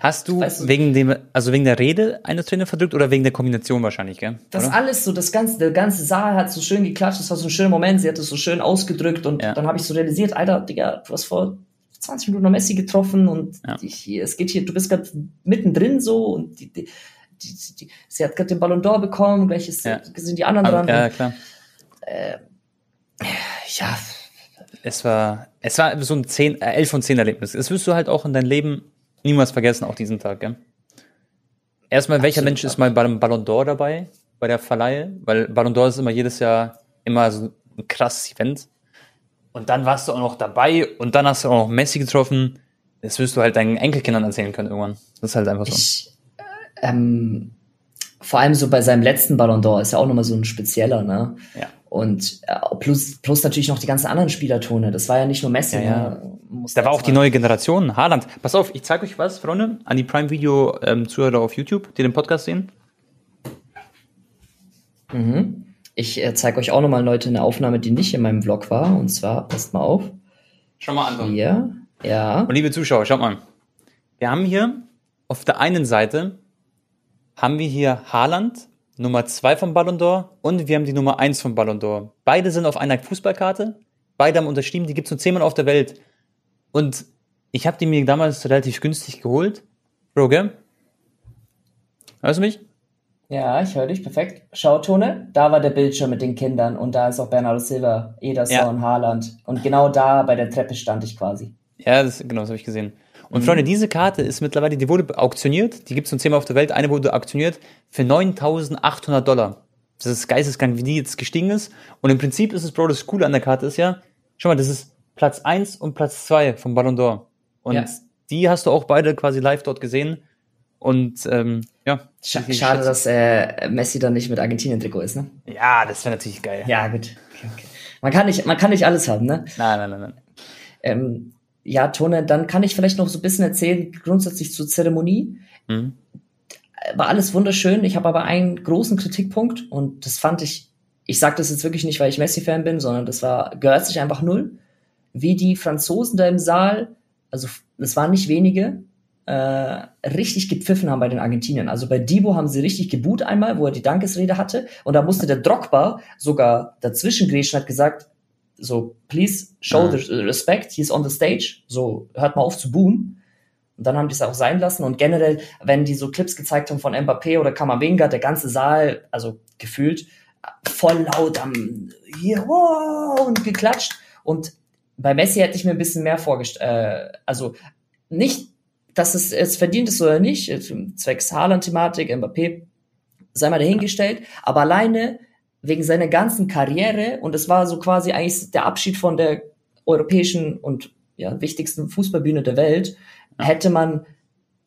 Hast du, Weißt du- wegen dem, also wegen der Rede eine Träne verdrückt oder wegen der Kombination wahrscheinlich, gell? Das Oder? alles so, das ganze, der ganze Saal hat so schön geklatscht, das war so ein schöner Moment, sie hat es so schön ausgedrückt und Ja. dann habe ich so realisiert, Alter, Digga, du hast vor 20 Minuten noch Messi getroffen und Ja. ich, es geht hier, du bist gerade mittendrin so und die, die, die, sie hat gerade den Ballon d'Or bekommen, gleich ist, Ja. sind die anderen Aber, dran. ja, klar. ja, Es war, es war so ein 10, äh, 11 von 10 Erlebnis. Das wirst du halt auch in deinem Leben niemals vergessen, auch diesen Tag, gell? Erstmal, welcher Absolut, Mensch ist mal beim Ballon d'Or dabei, bei der Verleihe? Weil Ballon d'Or ist immer jedes Jahr immer so ein krasses Event. Und dann warst du auch noch dabei und dann hast du auch noch Messi getroffen. Das wirst du halt deinen Enkelkindern erzählen können irgendwann. Das ist halt einfach so. ich, äh, ähm, vor allem so bei seinem letzten Ballon d'Or ist ja auch nochmal so ein spezieller, ne? Ja. Und äh, plus, plus natürlich noch die ganzen anderen Spielertone. Das war ja nicht nur Messi. Ja, ja. Ne? Da war auch die neue Generation, Haaland. Pass auf, ich zeige euch was, Freunde, an die Prime-Video-Zuhörer auf YouTube, die den Podcast sehen. Mhm. Ich äh, zeige euch auch nochmal, Leute, eine Aufnahme, die nicht in meinem Vlog war. Und zwar, passt mal auf. Schau mal an. Hier. Ja. Und liebe Zuschauer, schaut mal. Wir haben hier auf der einen Seite haben wir hier Haaland Nummer 2 vom Ballon d'Or und wir haben die Nummer 1 vom Ballon d'Or. Beide sind auf einer Fußballkarte, beide haben unterschrieben, die gibt es nur zehnmal auf der Welt. Und ich habe die mir damals relativ günstig geholt. Bro, gell? Hörst du mich? Ja, ich höre dich, perfekt. Schau, Tone, da war der Bildschirm mit den Kindern und da ist auch Bernardo Silva, Ederson, ja. Haaland. Und genau da bei der Treppe stand ich quasi. Ja, das, genau, das habe ich gesehen. Und mhm. Freunde, diese Karte ist mittlerweile, die wurde auktioniert, die gibt es nur zehnmal auf der Welt, eine wurde auktioniert für 9.800 Dollar. Das ist geisteskrank, wie die jetzt gestiegen ist. Und im Prinzip ist es, Bro, das Coole an der Karte ist ja, schau mal, das ist Platz 1 und Platz 2 vom Ballon d'Or. Und ja. die hast du auch beide quasi live dort gesehen. Und ähm, ja. Sch schade, dass äh, Messi dann nicht mit Argentinien-Trikot ist, ne? Ja, das wäre natürlich geil. Ja, gut. Okay, okay. Man, kann nicht, man kann nicht alles haben, ne? Nein, nein, nein, nein. Ähm, ja, Tone, dann kann ich vielleicht noch so ein bisschen erzählen, grundsätzlich zur Zeremonie. Mhm. War alles wunderschön. Ich habe aber einen großen Kritikpunkt und das fand ich, ich sage das jetzt wirklich nicht, weil ich Messi-Fan bin, sondern das war, gehört sich einfach null. Wie die Franzosen da im Saal, also es waren nicht wenige, äh, richtig gepfiffen haben bei den Argentiniern. Also bei Debo haben sie richtig geboot einmal, wo er die Dankesrede hatte. Und da musste der Drogba sogar dazwischen grätschen, hat gesagt, so, please show mhm. the respect, he's on the stage. So, hört mal auf zu buhen. Und dann haben die es auch sein lassen. Und generell, wenn die so Clips gezeigt haben von Mbappé oder Kamavinga, der ganze Saal, also gefühlt, voll laut am hier, wow, und geklatscht. Und bei Messi hätte ich mir ein bisschen mehr vorgestellt. Äh, also nicht dass es jetzt verdient ist oder nicht, zwecks Haaland-Thematik, Mbappé, sei mal dahingestellt, aber alleine wegen seiner ganzen Karriere und es war so quasi eigentlich der Abschied von der europäischen und ja, wichtigsten Fußballbühne der Welt, hätte man,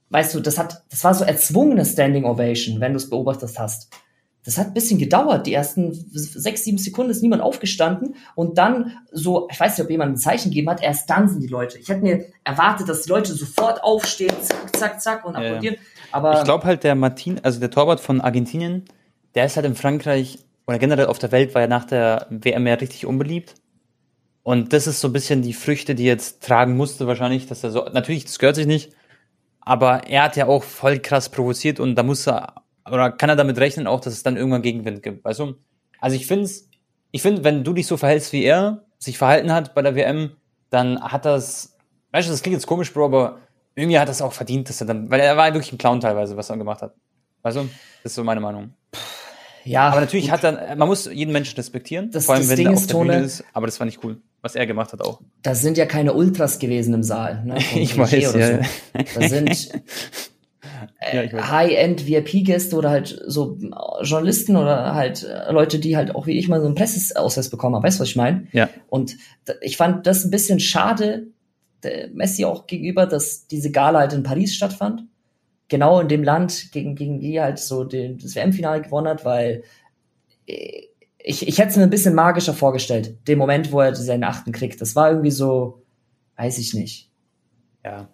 weißt du, das hat, das war so erzwungene Standing Ovation, wenn du es beobachtet hast das hat ein bisschen gedauert. Die ersten sechs, sieben Sekunden ist niemand aufgestanden und dann so, ich weiß nicht, ob jemand ein Zeichen gegeben hat, erst dann sind die Leute. Ich hätte mir erwartet, dass die Leute sofort aufstehen, zack, zack, zack und applaudieren. Ja, Aber ich glaube halt, der Martin, also der Torwart von Argentinien, der ist halt in Frankreich oder generell auf der Welt, war ja nach der WM ja richtig unbeliebt. Und das ist so ein bisschen die Früchte, die jetzt tragen musste, wahrscheinlich, dass er so, natürlich, das gehört sich nicht, aber er hat ja auch voll krass provoziert und da muss er oder kann er damit rechnen auch, dass es dann irgendwann Gegenwind gibt, weißt du? Also ich finde ich finde, wenn du dich so verhältst, wie er sich verhalten hat bei der WM, dann hat das, weißt du, das klingt jetzt komisch, Bro, aber irgendwie hat das auch verdient, dass er dann, weil er war wirklich ein Clown teilweise, was er gemacht hat. Weißt du? Das ist so meine Meinung. Ja. Aber natürlich gut. hat er, man muss jeden Menschen respektieren, das, vor allem wenn Ding er auf der Bühne ist, aber das war nicht cool, was er gemacht hat auch. Das sind ja keine Ultras gewesen im Saal, ne? ich weiß, ja. So. Das sind äh, High-End-VIP-Gäste oder halt so Journalisten oder halt äh, Leute, die halt auch wie ich mal so einen Presseausweis bekommen haben. Weißt du, was ich meine? Ja. Und ich fand das ein bisschen schade, Messi auch gegenüber, dass diese Gala halt in Paris stattfand. Genau in dem Land, gegen, gegen die halt so den, das WM-Finale gewonnen hat, weil äh, ich, ich hätte es mir ein bisschen magischer vorgestellt, den Moment, wo er seinen achten kriegt. Das war irgendwie so, weiß ich nicht. Ja,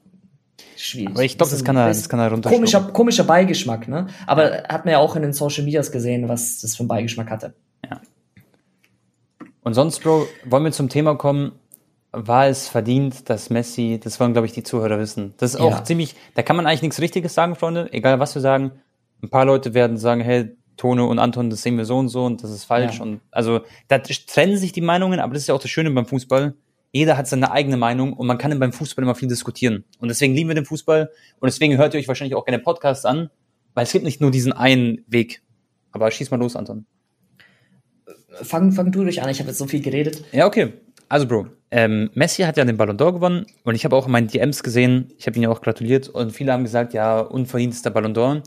schwierig. Aber ich glaube, das kann er, das kann er komischer, komischer Beigeschmack, ne? Aber ja. hat man ja auch in den Social Medias gesehen, was das für einen Beigeschmack hatte. Ja. Und sonst, Bro, wollen wir zum Thema kommen, war es verdient, dass Messi, das wollen, glaube ich, die Zuhörer wissen. Das ist auch ja. ziemlich, da kann man eigentlich nichts Richtiges sagen, Freunde, egal was wir sagen. Ein paar Leute werden sagen, hey, Tone und Anton, das sehen wir so und so und das ist falsch. Ja. Und also da trennen sich die Meinungen, aber das ist ja auch das Schöne beim Fußball jeder hat seine eigene Meinung und man kann beim Fußball immer viel diskutieren. Und deswegen lieben wir den Fußball und deswegen hört ihr euch wahrscheinlich auch gerne Podcasts an, weil es gibt nicht nur diesen einen Weg. Aber schieß mal los, Anton. Fang, fang du dich an, ich habe jetzt so viel geredet. Ja, okay. Also, Bro, ähm, Messi hat ja den Ballon d'Or gewonnen und ich habe auch in meinen DMs gesehen, ich habe ihn ja auch gratuliert und viele haben gesagt, ja, unverdientester Ballon d'Or.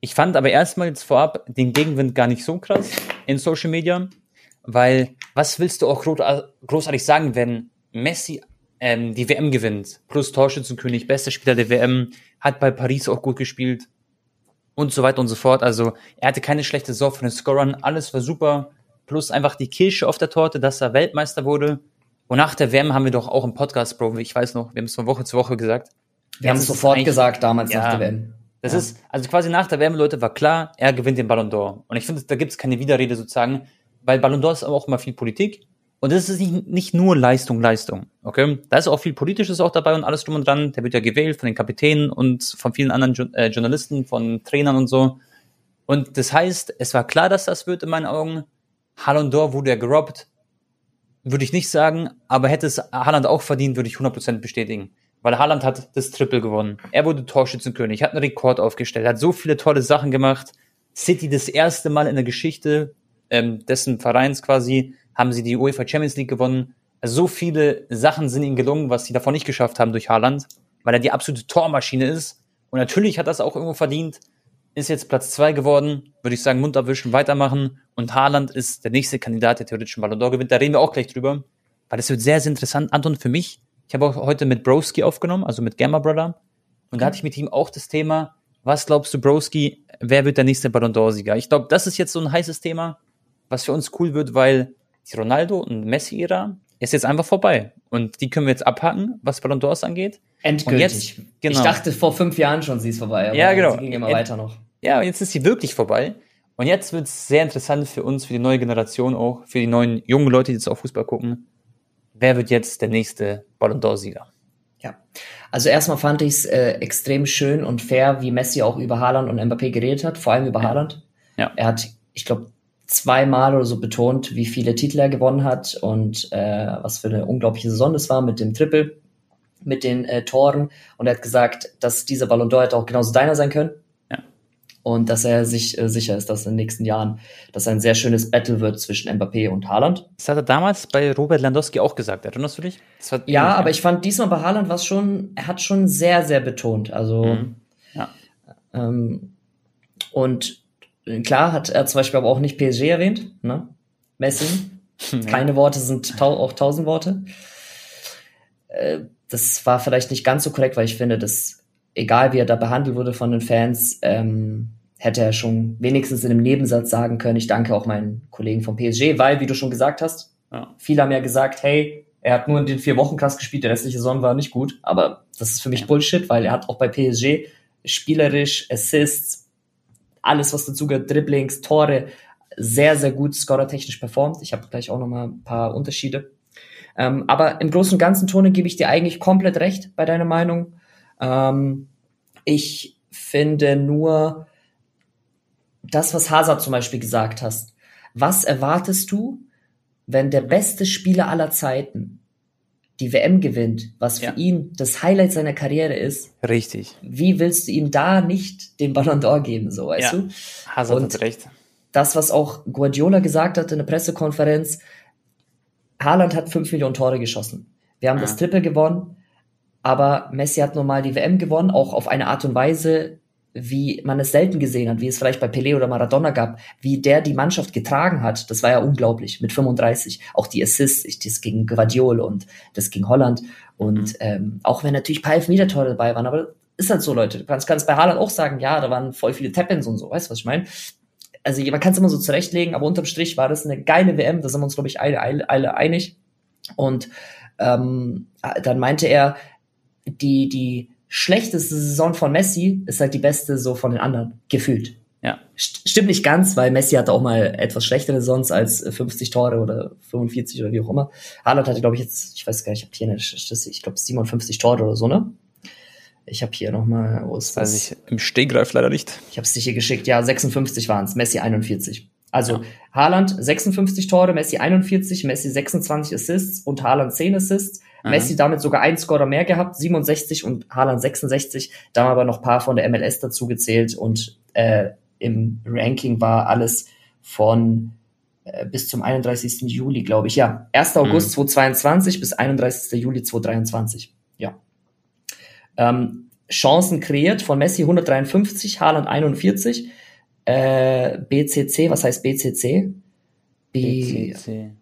Ich fand aber erstmal jetzt vorab den Gegenwind gar nicht so krass in Social Media, weil was willst du auch großartig sagen, wenn Messi ähm, die WM gewinnt, plus Torschützenkönig, bester Spieler der WM, hat bei Paris auch gut gespielt und so weiter und so fort. Also er hatte keine schlechte Saison von den Scorern, alles war super, plus einfach die Kirsche auf der Torte, dass er Weltmeister wurde. Und nach der WM haben wir doch auch im Podcast, Bro, ich weiß noch, wir haben es von Woche zu Woche gesagt. Wir haben es sofort gesagt damals ja, nach der WM. Das ja. ist, also quasi nach der WM, Leute, war klar, er gewinnt den Ballon d'Or. Und ich finde, da gibt es keine Widerrede sozusagen weil Ballon d'Or ist aber auch immer viel Politik. Und das ist nicht, nicht nur Leistung, Leistung. Okay? Da ist auch viel Politisches auch dabei und alles drum und dran. Der wird ja gewählt von den Kapitänen und von vielen anderen jo äh, Journalisten, von Trainern und so. Und das heißt, es war klar, dass das wird in meinen Augen. Haaland wurde ja gerobbt. Würde ich nicht sagen, aber hätte es Haaland auch verdient, würde ich 100% bestätigen. Weil Haaland hat das Triple gewonnen. Er wurde Torschützenkönig, hat einen Rekord aufgestellt, hat so viele tolle Sachen gemacht. City das erste Mal in der Geschichte ähm, dessen Vereins quasi haben sie die UEFA Champions League gewonnen. Also so viele Sachen sind ihnen gelungen, was sie davon nicht geschafft haben durch Haaland, weil er die absolute Tormaschine ist. Und natürlich hat das auch irgendwo verdient. Ist jetzt Platz zwei geworden, würde ich sagen, Mund abwischen, weitermachen. Und Haaland ist der nächste Kandidat, der theoretisch einen Ballon d'Or gewinnt. Da reden wir auch gleich drüber. Weil das wird sehr, sehr interessant. Anton, für mich, ich habe auch heute mit Broski aufgenommen, also mit Gamma Brother. Und da hatte ich mit ihm auch das Thema, was glaubst du, Broski, wer wird der nächste Ballon d'Or-Sieger? Ich glaube, das ist jetzt so ein heißes Thema, was für uns cool wird, weil die Ronaldo- und Messi-Ära ist jetzt einfach vorbei. Und die können wir jetzt abhaken, was Ballon d'Ors angeht. Endgültig. Jetzt, genau. Ich dachte vor fünf Jahren schon, sie ist vorbei. Aber ja, genau. Sie ging immer weiter noch. Ja, jetzt ist sie wirklich vorbei. Und jetzt wird es sehr interessant für uns, für die neue Generation auch, für die neuen jungen Leute, die jetzt auf Fußball gucken. Wer wird jetzt der nächste Ballon d'Or-Sieger? Ja, also erstmal fand ich es äh, extrem schön und fair, wie Messi auch über Haaland und Mbappé geredet hat, vor allem über ja. Haaland. Ja. Er hat, ich glaube, zweimal oder so betont, wie viele Titel er gewonnen hat und äh, was für eine unglaubliche Saison das war mit dem Triple, mit den äh, Toren. Und er hat gesagt, dass dieser Ballon d'Or hätte auch genauso deiner sein können. Ja. Und dass er sich äh, sicher ist, dass in den nächsten Jahren das ein sehr schönes Battle wird zwischen Mbappé und Haaland. Das hat er damals bei Robert Landowski auch gesagt, erinnerst du dich? ja, aber ich fand diesmal bei Haaland was schon, er hat schon sehr, sehr betont. Also mhm. ja. ähm, und klar hat er zum Beispiel aber auch nicht PSG erwähnt, ne? Messi. Keine Worte sind tau auch tausend Worte. Äh, das war vielleicht nicht ganz so korrekt, weil ich finde, dass egal wie er da behandelt wurde von den Fans, ähm, hätte er schon wenigstens in einem Nebensatz sagen können, ich danke auch meinen Kollegen vom PSG, weil, wie du schon gesagt hast, ja. viele haben ja gesagt, hey, er hat nur in den vier Wochen krass gespielt, der restliche Saison war nicht gut, aber das ist für mich Bullshit, weil er hat auch bei PSG spielerisch Assists, alles, was dazu gehört, Dribblings, Tore, sehr, sehr gut scorertechnisch performt. Ich habe gleich auch noch mal ein paar Unterschiede. Ähm, aber im Großen und Ganzen, Tone, gebe ich dir eigentlich komplett recht bei deiner Meinung. Ähm, ich finde nur das, was Hazard zum Beispiel gesagt hast. Was erwartest du, wenn der beste Spieler aller Zeiten die WM gewinnt, was für ja. ihn das Highlight seiner Karriere ist. Richtig. Wie willst du ihm da nicht den Ballon d'Or geben, so, weißt ja. du? Hazard Und hat recht. Das, was auch Guardiola gesagt hat in der Pressekonferenz, Haaland hat fünf Millionen Tore geschossen. Wir haben ja. das Triple gewonnen, aber Messi hat normal die WM gewonnen, auch auf eine Art und Weise, wie man es selten gesehen hat, wie es vielleicht bei Pelé oder Maradona gab, wie der die Mannschaft getragen hat, das war ja unglaublich mit 35. Auch die Assists, das gegen Guardiol und das gegen Holland. Und mhm. ähm, auch wenn natürlich paar Elfmeter-Tore dabei waren, aber ist halt so, Leute. Du kannst, kannst bei Haaland auch sagen, ja, da waren voll viele Tappins und so, weißt du, was ich meine? Also man kann es immer so zurechtlegen, aber unterm Strich war das eine geile WM, da sind wir uns, glaube ich, alle, alle, alle einig. Und ähm, dann meinte er, die, die, schlechteste Saison von Messi ist halt die beste so von den anderen, gefühlt. Ja. Stimmt nicht ganz, weil Messi hatte auch mal etwas schlechtere Saisons als 50 Tore oder 45 oder wie auch immer. Haaland hatte, glaube ich, jetzt, ich weiß gar nicht, ich habe hier eine Statistik, ich glaube 57 Tore oder so, ne? Ich habe hier nochmal, wo ist das? Weiß ich im Stegreif leider nicht. Ich habe es dir hier geschickt, ja, 56 waren es, Messi 41. Also ja. Haaland 56 Tore, Messi 41, Messi 26 Assists und Haaland 10 Assists. Mhm. Messi damit sogar ein Scorer mehr gehabt, 67 und Haaland 66. Da haben aber noch paar von der MLS dazu gezählt und äh, im Ranking war alles von äh, bis zum 31. Juli, glaube ich. Ja, 1. August mhm. 2022 bis 31. Juli 2023. Ähm, Chancen kreiert von Messi 153, Haaland 41. Äh, BCC, was heißt BCC? B BCC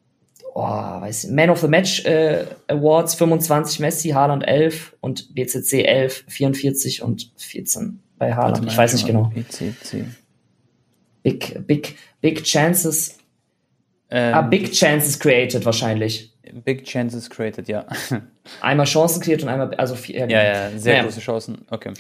oh, weiß nicht, Man of the Match äh, Awards 25 Messi, Haaland 11 und BCC 11, 44 und 14 bei Haaland. Ich weiß nicht genau. BCC. Big, big, big chances. Ähm, ah, big chances created wahrscheinlich. Big chances created, ja. einmal Chancen kreiert und einmal, also vier. Ja, ja, ja sehr naja. große Chancen. Okay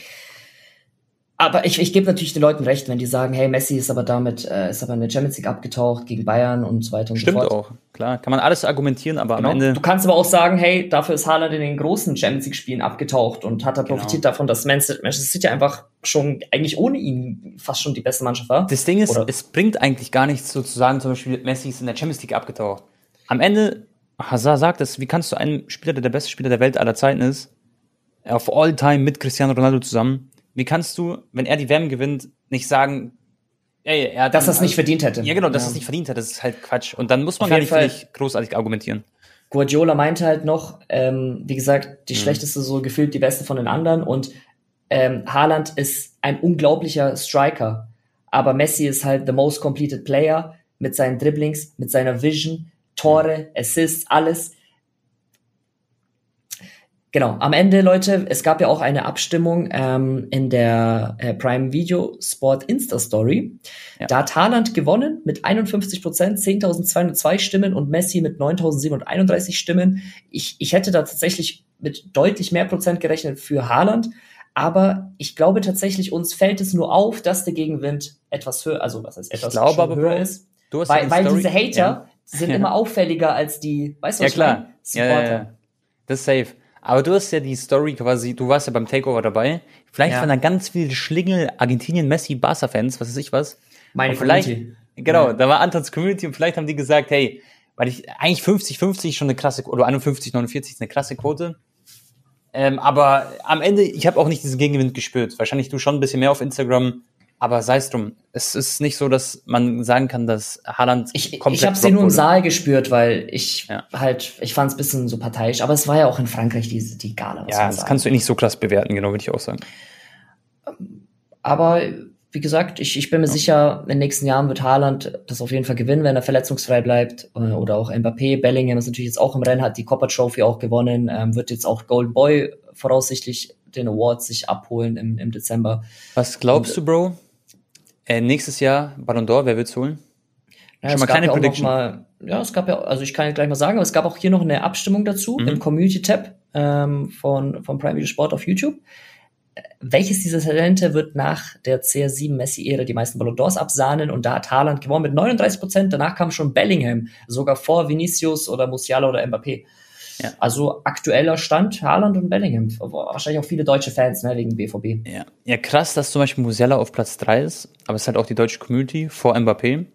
aber ich, ich gebe natürlich den Leuten recht, wenn die sagen, hey, Messi ist aber damit, äh, ist aber in der Champions League abgetaucht gegen Bayern und so weiter und Stimmt so fort. Stimmt auch, klar. Kann man alles argumentieren, aber genau. am Ende. Du kannst aber auch sagen, hey, dafür ist Haaland in den großen Champions League-Spielen abgetaucht und hat er genau. profitiert davon, dass Manchester City einfach schon eigentlich ohne ihn fast schon die beste Mannschaft war. Das Ding ist, Oder- es bringt eigentlich gar nichts sozusagen, zum Beispiel Messi ist in der Champions League abgetaucht. Am Ende, Hazard sagt es, wie kannst du einen Spieler, der der beste Spieler der Welt aller Zeiten ist, auf all time mit Cristiano Ronaldo zusammen, wie kannst du, wenn er die WM gewinnt, nicht sagen, ey, er hat Dass er es nicht verdient hätte. Ja, genau, dass er es nicht verdient hat, das ist halt Quatsch. Und dann muss man Auf gar nicht, Fall. großartig argumentieren. Guardiola meinte halt noch, ähm, wie gesagt, die schlechteste so gefühlt die beste von den anderen und ähm, Haaland ist ein unglaublicher Striker, aber Messi ist halt the most completed player mit seinen Dribblings, mit seiner Vision, Tore, Assists, alles. Genau, am Ende, Leute, es gab ja auch eine Abstimmung ähm, in der äh, Prime Video Sport Insta Story. Ja. Da hat Haaland gewonnen mit 51 Prozent, 10.202 Stimmen und Messi mit 9.731 Stimmen. Ich, ich hätte da tatsächlich mit deutlich mehr Prozent gerechnet für Haaland. Aber ich glaube tatsächlich, uns fällt es nur auf, dass der Gegenwind etwas höher, also was heißt etwas glaube schon aber, höher Bro, ist. Du hast ja Weil, weil diese Hater Ja. Sind Ja. immer auffälliger als die, weißt du, Ja, was ich klar. meine? Ja, ja, Supporter. ja. Das ist safe. Aber du hast ja die Story quasi, du warst ja beim Takeover dabei. Vielleicht Ja. waren da ganz viele Schlingel, Argentinien, Messi, Barca-Fans, was weiß ich was. Meine Und vielleicht, Community. genau, Ja. da war Antons Community und vielleicht haben die gesagt, hey, weil ich, eigentlich 50-50 schon eine krasse, oder 51-49 ist eine krasse Quote. Ähm, aber am Ende, ich habe auch nicht diesen Gegenwind gespürt. Wahrscheinlich du schon ein bisschen mehr auf Instagram. Aber sei es drum. Es ist nicht so, dass man sagen kann, dass Haaland Ich, ich habe sie nur im. Saal gespürt, weil ich Ja. halt, ich fand es bisschen so parteiisch, aber es war ja auch in Frankreich diese die Gala. was Ja, das sagen. kannst du eh nicht so krass bewerten, genau, würde ich auch sagen. Aber wie gesagt, ich, ich bin mir sicher, in den nächsten Jahren wird Haaland das auf jeden Fall gewinnen, wenn er verletzungsfrei bleibt. Äh, Oder auch Mbappé, Bellingham ist natürlich jetzt auch im Rennen, hat die Copper Trophy auch gewonnen, ähm, wird jetzt auch Golden Boy voraussichtlich den Award sich abholen im, im Dezember. Was glaubst du, Bro? Äh, nächstes Jahr Ballon d'Or, wer wird es holen? Ja, Schon es mal keine ja Prediction. mal, ja, es gab ja, also ich kann ja gleich mal sagen, aber es gab auch hier noch eine Abstimmung dazu Mhm. im Community-Tab ähm, von, von Prime Video Sport auf YouTube. Welches dieser Talente wird nach der CR7 Messi-Ära die meisten Ballon d'Ors absahnen? Und da hat Haaland gewonnen mit 39 Prozent. Danach kam schon Bellingham, sogar vor Vinicius oder Musiala oder Mbappé. Ja. Also aktueller Stand Haaland und Bellingham. Wahrscheinlich auch viele deutsche Fans, ne, wegen BVB. Ja. ja, krass, dass zum Beispiel Musiala auf Platz 3 ist, aber es ist halt auch die deutsche Community vor Mbappé,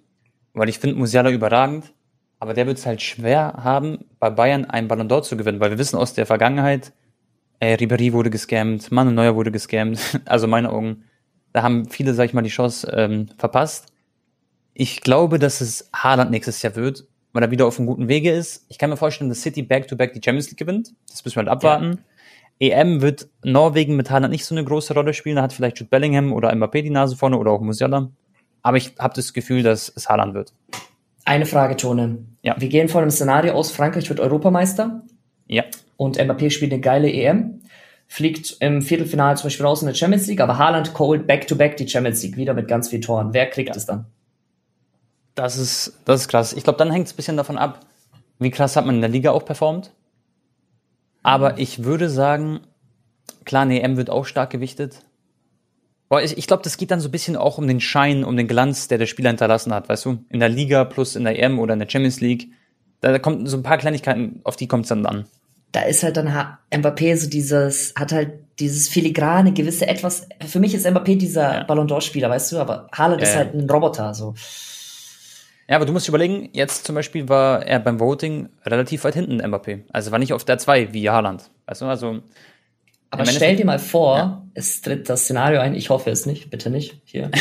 weil ich finde Musiala überragend, aber der wird es halt schwer haben, bei Bayern einen Ballon d'Or zu gewinnen, weil wir wissen aus der Vergangenheit, äh, Ribéry wurde gescammt, Manuel Neuer wurde gescammt, also in meinen Augen, da haben viele, sag ich mal, die Chance ähm, verpasst. Ich glaube, dass es Haaland nächstes Jahr wird, weil er wieder auf einem guten Wege ist. Ich kann mir vorstellen, dass City back-to-back die Champions League gewinnt. Das müssen wir halt abwarten. EM wird Norwegen mit Haaland nicht so eine große Rolle spielen. Da hat vielleicht Jude Bellingham oder Mbappé die Nase vorne oder auch Musiala. Aber ich habe das Gefühl, dass es Haaland wird. Eine Frage, Tone. Ja. Wir gehen von einem Szenario aus, Frankreich wird Europameister. Ja. und Mbappé spielt eine geile EM, fliegt im Viertelfinale zum Beispiel raus in der Champions League, aber Haaland holt back-to-back die Champions League wieder mit ganz vielen Toren. Wer kriegt es dann? Das ist, das ist krass. Ich glaube, dann hängt es ein bisschen davon ab, wie krass hat man in der Liga auch performt. Aber ich würde sagen, klar, eine EM wird auch stark gewichtet. Boah, ich, ich glaube, das geht dann so ein bisschen auch um den Schein, um den Glanz, der der Spieler hinterlassen hat, weißt du? In der Liga plus in der EM oder in der Champions League. Da, da kommt so ein paar Kleinigkeiten, auf die kommt es dann an. Da ist halt dann Mbappé so dieses, hat halt dieses filigrane, gewisse etwas, für mich ist Mbappé dieser Ja. Ballon d'Or-Spieler, weißt du, aber Haaland Ja, ist halt ein Roboter, so. Ja, aber du musst überlegen, jetzt zum Beispiel war er beim Voting relativ weit hinten, Mbappé. Also war nicht auf der 2 wie Haaland. Weißt du, also Aber stell dir mal vor, Ja. es tritt das Szenario ein, ich hoffe es nicht, bitte nicht, hier,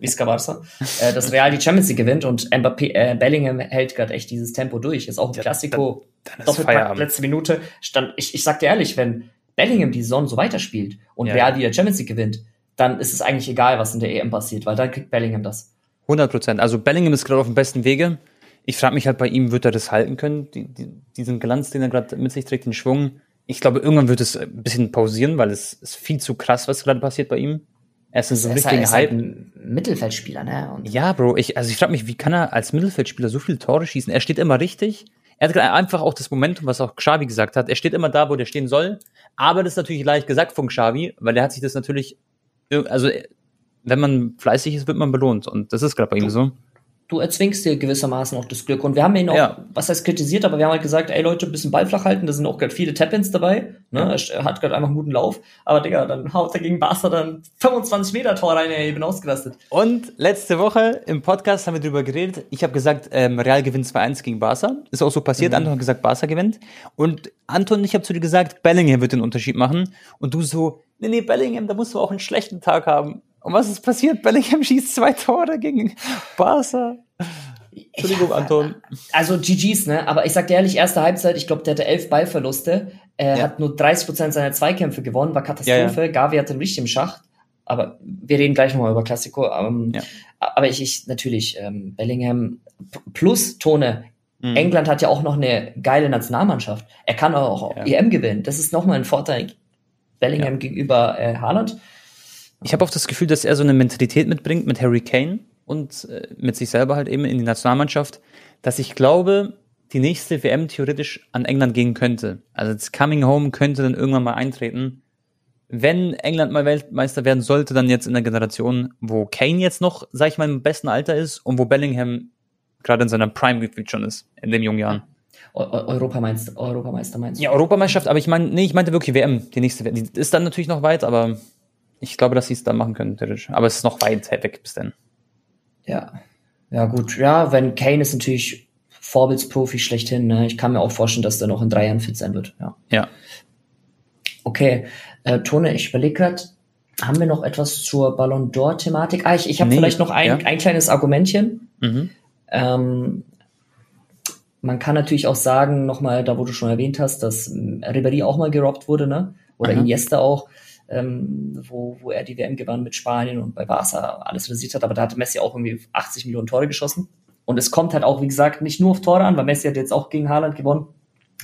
Visca Barca, äh, dass Real die Champions League gewinnt und Mbappé, äh, Bellingham hält gerade echt dieses Tempo durch, ist auch ein Klassiko, dann letzte Minute, stand, ich, ich sag dir ehrlich, wenn Bellingham die Saison so weiterspielt und Ja. Real die Champions League gewinnt, dann ist es eigentlich egal, was in der EM passiert, weil dann kriegt Bellingham das. 100 Prozent. Also Bellingham ist gerade auf dem besten Wege. Ich frage mich halt bei ihm, wird er das halten können? Die, die, diesen Glanz, den er gerade mit sich trägt, den Schwung. Ich glaube, irgendwann wird es ein bisschen pausieren, weil es ist viel zu krass, was gerade passiert bei ihm. Er ist in so einem richtigen ist halt Hype. ein Mittelfeldspieler, ne? Und Ja, Bro, ich, also ich frage mich, wie kann er als Mittelfeldspieler so viele Tore schießen? Er steht immer richtig. Er hat gerade einfach auch das Momentum, was auch Xavi gesagt hat. Er steht immer da, wo der stehen soll. Aber das ist natürlich leicht gesagt von Xavi, weil er hat sich das natürlich, also wenn man fleißig ist, wird man belohnt. Und das ist gerade bei ihm so. du erzwingst dir gewissermaßen auch das Glück. Und wir haben ihn auch, ja. was heißt kritisiert, aber wir haben halt gesagt, ey Leute, ein bisschen Ball flach halten, da sind auch gerade viele Tap-Ins dabei. Ne? Ja. Er hat gerade einfach einen guten Lauf. Aber Digga, dann haut er gegen Barca dann 25 Meter Tor rein, ey, ich bin ausgerastet. Und letzte Woche im Podcast haben wir drüber geredet. Ich habe gesagt, ähm, Real gewinnt 2-1 gegen Barca. Ist auch so passiert. Mhm. Anton hat gesagt, Barca gewinnt. Und Anton, ich habe zu dir gesagt, Bellingham wird den Unterschied machen. Und du so, nee, nee, Bellingham, da musst du auch einen schlechten Tag haben. Und was ist passiert? Bellingham schießt zwei Tore gegen Barca. Entschuldigung, ja, Anton. Also GG's, ne? Aber ich sag dir ehrlich, erste Halbzeit, ich glaube, der hatte elf Ballverluste. Er ja. hat nur 30 Prozent seiner Zweikämpfe gewonnen, war Katastrophe. Ja, Gavi hatte richtig im Schacht. Aber wir reden gleich nochmal über Klassiko. Ähm. Aber ich, ich natürlich, ähm, Bellingham plus Tone. Mhm. England hat ja auch noch eine geile Nationalmannschaft. Er kann auch. EM gewinnen. Das ist nochmal ein Vorteil Bellingham gegenüber äh, Haaland. Ich habe auch das Gefühl, dass er so eine Mentalität mitbringt mit Harry Kane und äh, mit sich selber halt eben in die Nationalmannschaft, dass ich glaube, die nächste WM theoretisch an England gehen könnte. Also das Coming Home könnte dann irgendwann mal eintreten. Wenn England mal Weltmeister werden sollte, dann jetzt in der Generation, wo Kane jetzt noch, sag ich mal, im besten Alter ist und wo Bellingham gerade in seiner Prime gefühlt schon ist, in den jungen Jahren. Europameister, Europameister meinst du? Ja, Europameisterschaft, aber ich meine, nee, ich meinte wirklich WM, die nächste WM. Die ist dann natürlich noch weit, aber ich glaube, dass sie es dann machen können, theoretisch. Aber es ist noch weit weg bis dann. Ja. Ja, gut. Ja, wenn Kane ist natürlich Vorbildsprofi schlechthin. Ne? Ich kann mir auch vorstellen, dass der noch in drei Jahren fit sein wird. Ja. ja. Okay. Äh, Tone, ich überlege gerade, haben wir noch etwas zur Ballon d'Or-Thematik? Ah, ich, ich habe nee, vielleicht noch ein, ja. ein kleines Argumentchen. Mhm. Ähm, man kann natürlich auch sagen, nochmal, da wo du schon erwähnt hast, dass Ribéry auch mal gerobbt wurde, ne? Oder Aha. Iniesta auch ähm, wo, wo er die WM gewann mit Spanien und bei Barca alles rasiert hat. Aber da hatte Messi auch irgendwie 80 Millionen Tore geschossen. Und es kommt halt auch, wie gesagt, nicht nur auf Tore an, weil Messi hat jetzt auch gegen Haaland gewonnen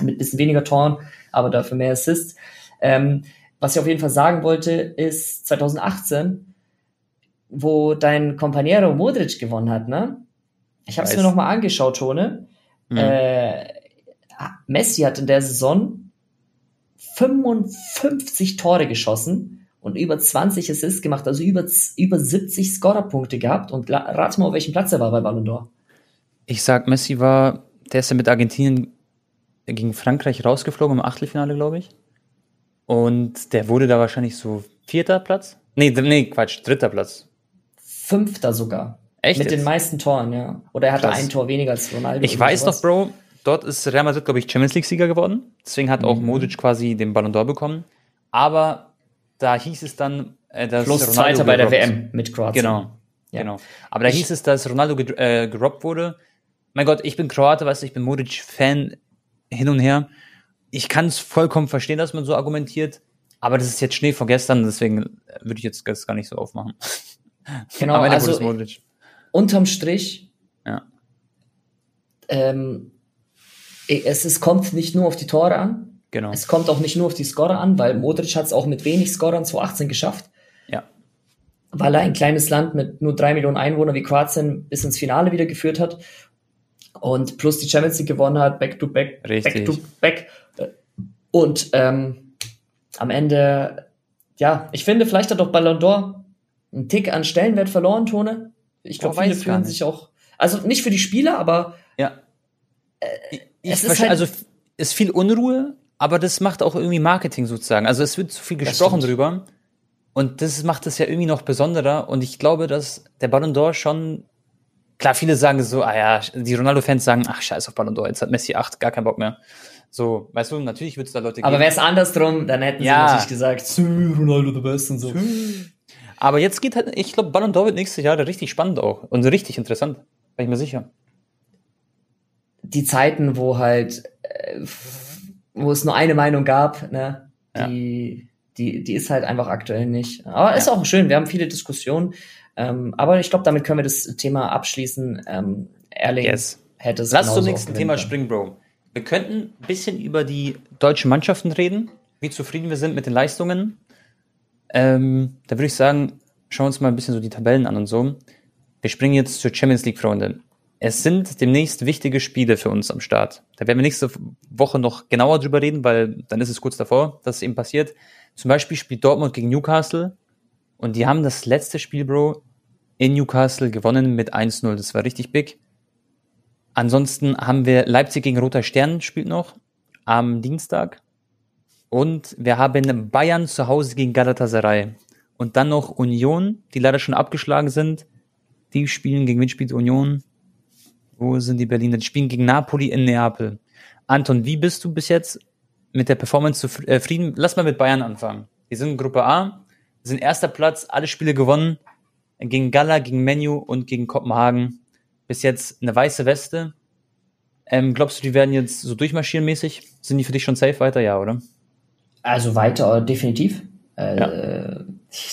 mit bisschen weniger Toren, aber dafür mehr Assists. Ähm, was ich auf jeden Fall sagen wollte, ist 2018, wo dein Companiero Modric gewonnen hat, ne? Ich habe es mir nochmal angeschaut, Tone. Mhm. Äh, Messi hat in der Saison 55 Tore geschossen und über 20 Assists gemacht, also über, über 70 Scorerpunkte gehabt. Und rate mal, auf welchem Platz er war bei Ballon d'Or. Ich sag, Messi war, der ist ja mit Argentinien gegen Frankreich rausgeflogen im Achtelfinale, glaube ich. Und der wurde da wahrscheinlich so vierter Platz? Nee, nee, Quatsch, dritter Platz. Fünfter sogar. Echt? Mit jetzt? den meisten Toren, ja. Oder er hatte Krass. ein Tor weniger als Ronaldo. Ich weiß noch, Bro, dort ist Real Madrid, glaube ich, Champions League-Sieger geworden. Deswegen hat auch mhm. Modric quasi den Ballon d'Or bekommen. Aber da hieß es dann, äh, dass Plus Ronaldo Zweiter bei der WM mit Kroatien. Genau, ja. genau. Aber da ich, hieß es, dass Ronaldo ge äh, gerobbt wurde. Mein Gott, ich bin Kroate, weißt du, ich bin Modric-Fan hin und her. Ich kann es vollkommen verstehen, dass man so argumentiert. Aber das ist jetzt Schnee von gestern, deswegen würde ich jetzt das gar nicht so aufmachen. Genau, also unterm Strich ja. ähm, es, es kommt nicht nur auf die Tore an. Genau. Es kommt auch nicht nur auf die Scorer an, weil Modric hat es auch mit wenig Scorern 2018 geschafft. Ja. Weil er ein kleines Land mit nur drei Millionen Einwohnern wie Kroatien bis ins Finale wieder geführt hat. Und plus die Champions League gewonnen hat, back to back, Richtig. back to back. Und ähm, am Ende, ja, ich finde, vielleicht hat doch Ballon d'Or einen Tick an Stellenwert verloren, Tone. Ich glaube, viele fühlen sich auch, also nicht für die Spieler, aber ja. Äh, es halt also ist viel Unruhe, aber das macht auch irgendwie Marketing sozusagen. Also es wird zu viel gesprochen drüber. Und das macht es ja irgendwie noch besonderer. Und ich glaube, dass der Ballon d'Or schon, klar, viele sagen so, ah ja, die Ronaldo-Fans sagen, ach scheiß auf Ballon d'Or, jetzt hat Messi 8, gar keinen Bock mehr. So, weißt du, natürlich wird es da Leute geben. Aber wäre es andersrum, dann hätten ja. sie natürlich gesagt, Ronaldo the best und so. Aber jetzt geht halt, ich glaube, Ballon d'Or wird nächstes Jahr richtig spannend auch. Und richtig interessant. Bin ich mir sicher die Zeiten, wo halt, äh, wo es nur eine Meinung gab, ne, die, ja. die, die ist halt einfach aktuell nicht. Aber ja. ist auch schön, wir haben viele Diskussionen. Ähm, aber ich glaube, damit können wir das Thema abschließen. Ähm, Erling yes. hätte es Lass zum nächsten Thema springen, Bro. Wir könnten ein bisschen über die deutschen Mannschaften reden, wie zufrieden wir sind mit den Leistungen. Ähm, da würde ich sagen, schauen wir uns mal ein bisschen so die Tabellen an und so. Wir springen jetzt zur Champions League, Freunde. Es sind demnächst wichtige Spiele für uns am Start. Da werden wir nächste Woche noch genauer drüber reden, weil dann ist es kurz davor, dass es eben passiert. Zum Beispiel spielt Dortmund gegen Newcastle und die haben das letzte Spiel, Bro, in Newcastle gewonnen mit 1-0. Das war richtig big. Ansonsten haben wir Leipzig gegen Roter Stern spielt noch am Dienstag. Und wir haben Bayern zu Hause gegen Galatasaray. Und dann noch Union, die leider schon abgeschlagen sind. Die spielen gegen wen spielt Union? Wo sind die Berliner? Die spielen gegen Napoli in Neapel. Anton, wie bist du bis jetzt mit der Performance zufrieden? Lass mal mit Bayern anfangen. Die sind in Gruppe A, sind erster Platz, alle Spiele gewonnen. Gegen Gala, gegen Menu und gegen Kopenhagen. Bis jetzt eine weiße Weste. Ähm, glaubst du, die werden jetzt so durchmarschieren mäßig? Sind die für dich schon safe weiter? Ja, oder? Also weiter, definitiv. Äh, ja.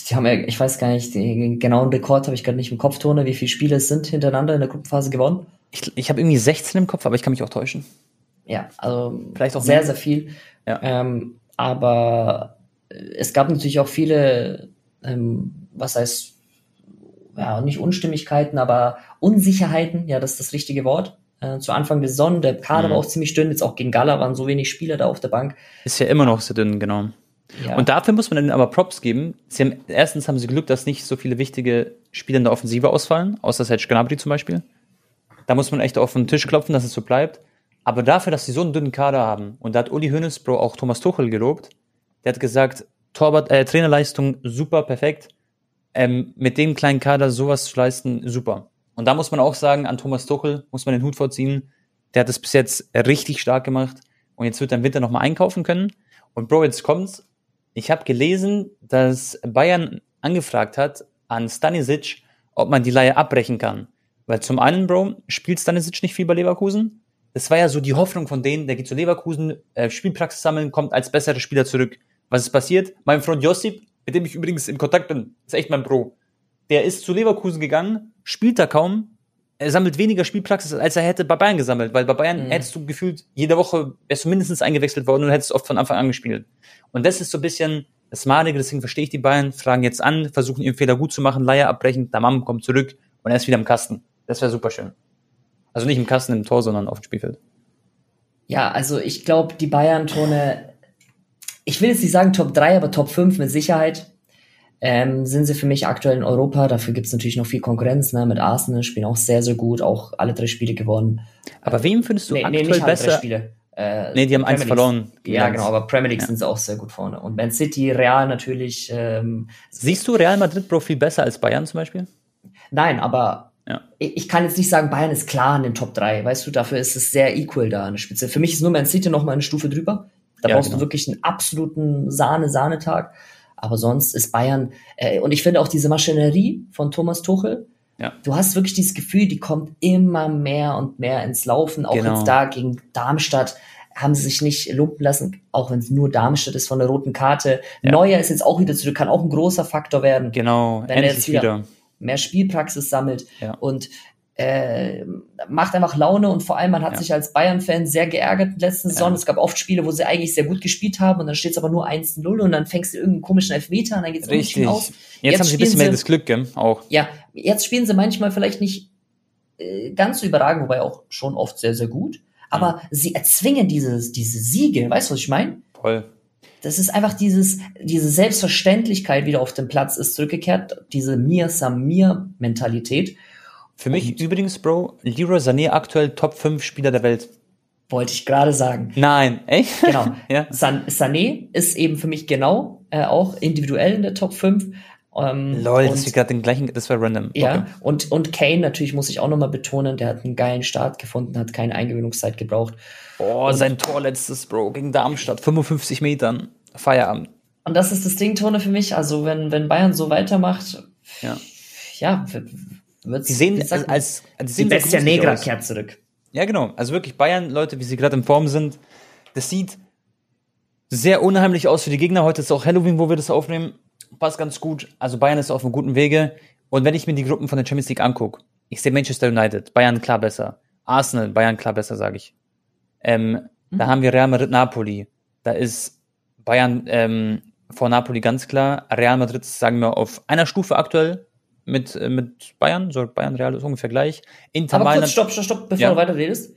Die haben ja, ich weiß gar nicht, den genauen Rekord habe ich gerade nicht im Kopf, Tone, wie viele Spiele es sind hintereinander in der Gruppenphase gewonnen. Ich, ich habe irgendwie 16 im Kopf, aber ich kann mich auch täuschen. Ja, also vielleicht auch sehr, mehr. sehr viel. Ja. Ähm, aber es gab natürlich auch viele, ähm, was heißt, ja, nicht Unstimmigkeiten, aber Unsicherheiten, ja, das ist das richtige Wort. Äh, zu Anfang der Saison, der Kader mhm. war auch ziemlich dünn, jetzt auch gegen Gala waren so wenig Spieler da auf der Bank. Ist ja immer noch sehr dünn, genau. Ja. Und dafür muss man dann aber Props geben. Sie haben, erstens haben sie Glück, dass nicht so viele wichtige Spieler in der Offensive ausfallen, außer Serge Gnabry zum Beispiel. Da muss man echt auf den Tisch klopfen, dass es so bleibt. Aber dafür, dass sie so einen dünnen Kader haben, und da hat Uli Hoeneß, Bro, auch Thomas Tuchel gelobt, der hat gesagt, Torwart, äh, Trainerleistung super, perfekt. Ähm, mit dem kleinen Kader sowas zu leisten, super. Und da muss man auch sagen, an Thomas Tuchel muss man den Hut vorziehen. Der hat es bis jetzt richtig stark gemacht. Und jetzt wird er im Winter nochmal einkaufen können. Und Bro, jetzt kommt's. Ich habe gelesen, dass Bayern angefragt hat an Stanisic, ob man die Leihe abbrechen kann. Weil zum einen, Bro, spielt Stanisic nicht viel bei Leverkusen. Das war ja so die Hoffnung von denen, der geht zu Leverkusen, äh, Spielpraxis sammeln, kommt als besserer Spieler zurück. Was ist passiert? Mein Freund Josip, mit dem ich übrigens in Kontakt bin, ist echt mein Bro. Der ist zu Leverkusen gegangen, spielt da kaum, er sammelt weniger Spielpraxis, als er hätte bei Bayern gesammelt, weil bei Bayern mhm. hättest du gefühlt, jede Woche wärst du mindestens eingewechselt worden und hättest oft von Anfang an gespielt. Und das ist so ein bisschen das Malige, deswegen verstehe ich die Bayern, fragen jetzt an, versuchen ihren Fehler gut zu machen, Leier abbrechen, Damam kommt zurück und er ist wieder im Kasten. Das wäre super schön. Also nicht im Kasten im Tor, sondern auf dem Spielfeld. Ja, also ich glaube, die Bayern-Tone, ich will jetzt nicht sagen Top 3, aber Top 5 mit Sicherheit. Ähm, sind sie für mich aktuell in Europa. Dafür gibt es natürlich noch viel Konkurrenz. Ne? Mit Arsenal spielen auch sehr, sehr gut, auch alle drei Spiele gewonnen. Aber wem findest du nee, aktuell nee, nicht besser? Drei Spiele. Äh, nee, die haben eins verloren. Ja, genau, aber Premier League ja. sind sie auch sehr gut vorne. Und Man City, Real natürlich. Ähm, Siehst du Real Madrid Pro viel besser als Bayern zum Beispiel? Nein, aber ja. ich kann jetzt nicht sagen, Bayern ist klar in den Top 3. Weißt du, dafür ist es sehr equal da eine Spitze. Für mich ist nur Man City noch mal eine Stufe drüber. Da ja, brauchst genau. du wirklich einen absoluten Sahne-Sahnetag. Aber sonst ist Bayern, äh, und ich finde auch diese Maschinerie von Thomas Tuchel, ja. Du hast wirklich dieses Gefühl, die kommt immer mehr und mehr ins Laufen. Auch genau. jetzt da gegen Darmstadt haben sie sich nicht lumpen lassen, auch wenn es nur Darmstadt ist von der roten Karte. Ja. Neuer ist jetzt auch wieder zurück, kann auch ein großer Faktor werden. Genau, wenn er jetzt wieder, wieder, mehr Spielpraxis sammelt. Ja. Und äh, macht einfach Laune und vor allem, man hat ja. sich als Bayern-Fan sehr geärgert in der letzten Saison. Ja. Es gab oft Spiele, wo sie eigentlich sehr gut gespielt haben und dann steht es aber nur 1-0 und dann fängst du irgendeinen komischen Elfmeter und dann geht es Richtig. aus. Jetzt, jetzt haben sie ein bisschen mehr das Glück, gell? auch. Ja, jetzt spielen sie manchmal vielleicht nicht äh, ganz so überragend, wobei auch schon oft sehr, sehr gut. Aber ja. sie erzwingen dieses, diese Siege, weißt du, was ich meine? Voll. Das ist einfach dieses, diese Selbstverständlichkeit wieder auf dem Platz ist zurückgekehrt, diese Mir-Samir-Mentalität. Für mich und übrigens, Bro, Leroy Sané aktuell Top 5 Spieler der Welt. Wollte ich gerade sagen. Nein, echt? Genau. ja. San Sané ist eben für mich genau äh, auch individuell in der Top 5. Ähm, Lol, das ist gerade den gleichen, das war random. Ja, okay. und, und Kane natürlich muss ich auch nochmal betonen, der hat einen geilen Start gefunden, hat keine Eingewöhnungszeit gebraucht. Oh, und, sein Tor letztes, Bro, gegen Darmstadt, 55 Metern, Feierabend. Und das ist das Ding, Tone, für mich. Also, wenn, wenn Bayern so weitermacht, ja, ja wird's, die sehen als, als, als die, sehen die Bestia Negra aus. kehrt zurück. Ja, genau. Also wirklich Bayern, Leute, wie sie gerade in Form sind, das sieht sehr unheimlich aus für die Gegner. Heute ist auch Halloween, wo wir das aufnehmen. Passt ganz gut. Also Bayern ist auf einem guten Wege. Und wenn ich mir die Gruppen von der Champions League angucke, ich sehe Manchester United, Bayern klar besser. Arsenal, Bayern klar besser, sage ich. Ähm, mhm. Da haben wir Real Madrid, Napoli. Da ist Bayern ähm, vor Napoli ganz klar. Real Madrid sagen wir auf einer Stufe aktuell mit, äh, mit Bayern, so Bayern Real ist ungefähr gleich. Inter Aber kurz, stopp, stopp, stopp, bevor ja. du weiter redest.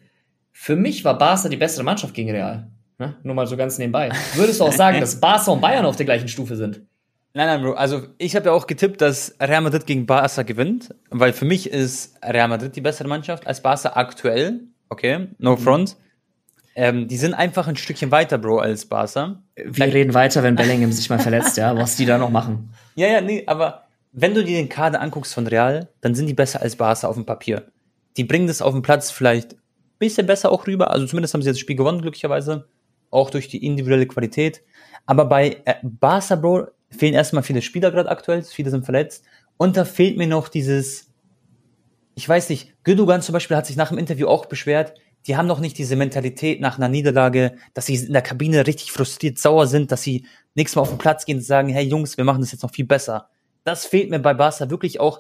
Für mich war Barca die bessere Mannschaft gegen Real. Ne? Nur mal so ganz nebenbei. Würdest du auch sagen, dass Barca und Bayern auf der gleichen Stufe sind? Nein, nein, Bro. Also ich habe ja auch getippt, dass Real Madrid gegen Barca gewinnt, weil für mich ist Real Madrid die bessere Mannschaft als Barca aktuell. Okay, no Mhm. front. Ähm, die sind einfach ein Stückchen weiter, Bro, als Barca. Wir reden weiter, wenn Bellingham sich mal verletzt, ja, was die da noch machen. Ja, ja, nee, aber wenn du dir den Kader anguckst von Real, dann sind die besser als Barca auf dem Papier. Die bringen das auf den Platz vielleicht ein bisschen besser auch rüber. Also zumindest haben sie jetzt das Spiel gewonnen, glücklicherweise. Auch durch die individuelle Qualität. Aber bei äh, Barca, Bro, fehlen erstmal viele Spieler gerade aktuell. Viele sind verletzt. Und da fehlt mir noch dieses, ich weiß nicht, Gündogan zum Beispiel hat sich nach dem Interview auch beschwert, die haben noch nicht diese Mentalität nach einer Niederlage, dass sie in der Kabine richtig frustriert, sauer sind, dass sie nächstes Mal auf den Platz gehen und sagen, hey Jungs, wir machen das jetzt noch viel besser. Das fehlt mir bei Barca wirklich auch.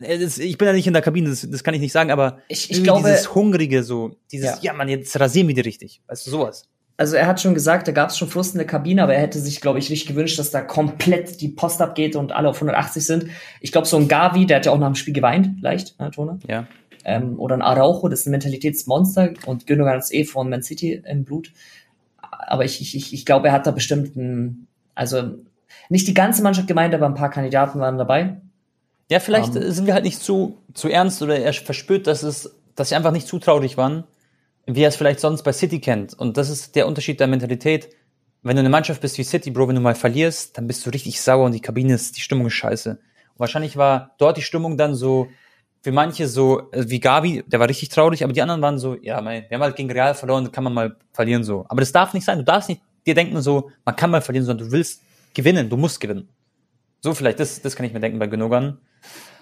Äh, Ich bin ja nicht in der Kabine, das, das kann ich nicht sagen, aber Ich- ich glaube- dieses Hungrige, so, dieses, Ja. ja, man, jetzt rasieren wir die richtig. Weißt du, sowas. Also er hat schon gesagt, da gab es schon Frust in der Kabine, aber er hätte sich, glaube ich, richtig gewünscht, dass da komplett die Post abgeht und alle auf 180 sind. Ich glaube, so ein Gavi, der hat ja auch nach dem Spiel geweint, leicht, ne, Tone? Ja. Ähm, oder ein Araujo, das ist ein Mentalitätsmonster und Gündogan ist eh von Man City im Blut. Aber ich, ich, ich, ich glaube, er hat da bestimmt ein, also nicht die ganze Mannschaft gemeint, aber ein paar Kandidaten waren dabei. Ja, vielleicht Ähm. äh, sind wir halt nicht zu, zu ernst oder er verspürt, dass es, dass sie einfach nicht zutraulich waren, wie er es vielleicht sonst bei City kennt. Und das ist der Unterschied der Mentalität. Wenn du eine Mannschaft bist wie City, Bro, wenn du mal verlierst, dann bist du richtig sauer und die Kabine ist, die Stimmung ist scheiße. Und wahrscheinlich war dort die Stimmung dann so, für manche so, äh, wie Gavi, der war richtig traurig, aber die anderen waren so, ja, mein, wir haben halt gegen Real verloren, kann man mal verlieren so. Aber das darf nicht sein. Du darfst nicht dir denken so, man kann mal verlieren, sondern du willst gewinnen, du musst gewinnen. So vielleicht, das, das kann ich mir denken bei Gündogan.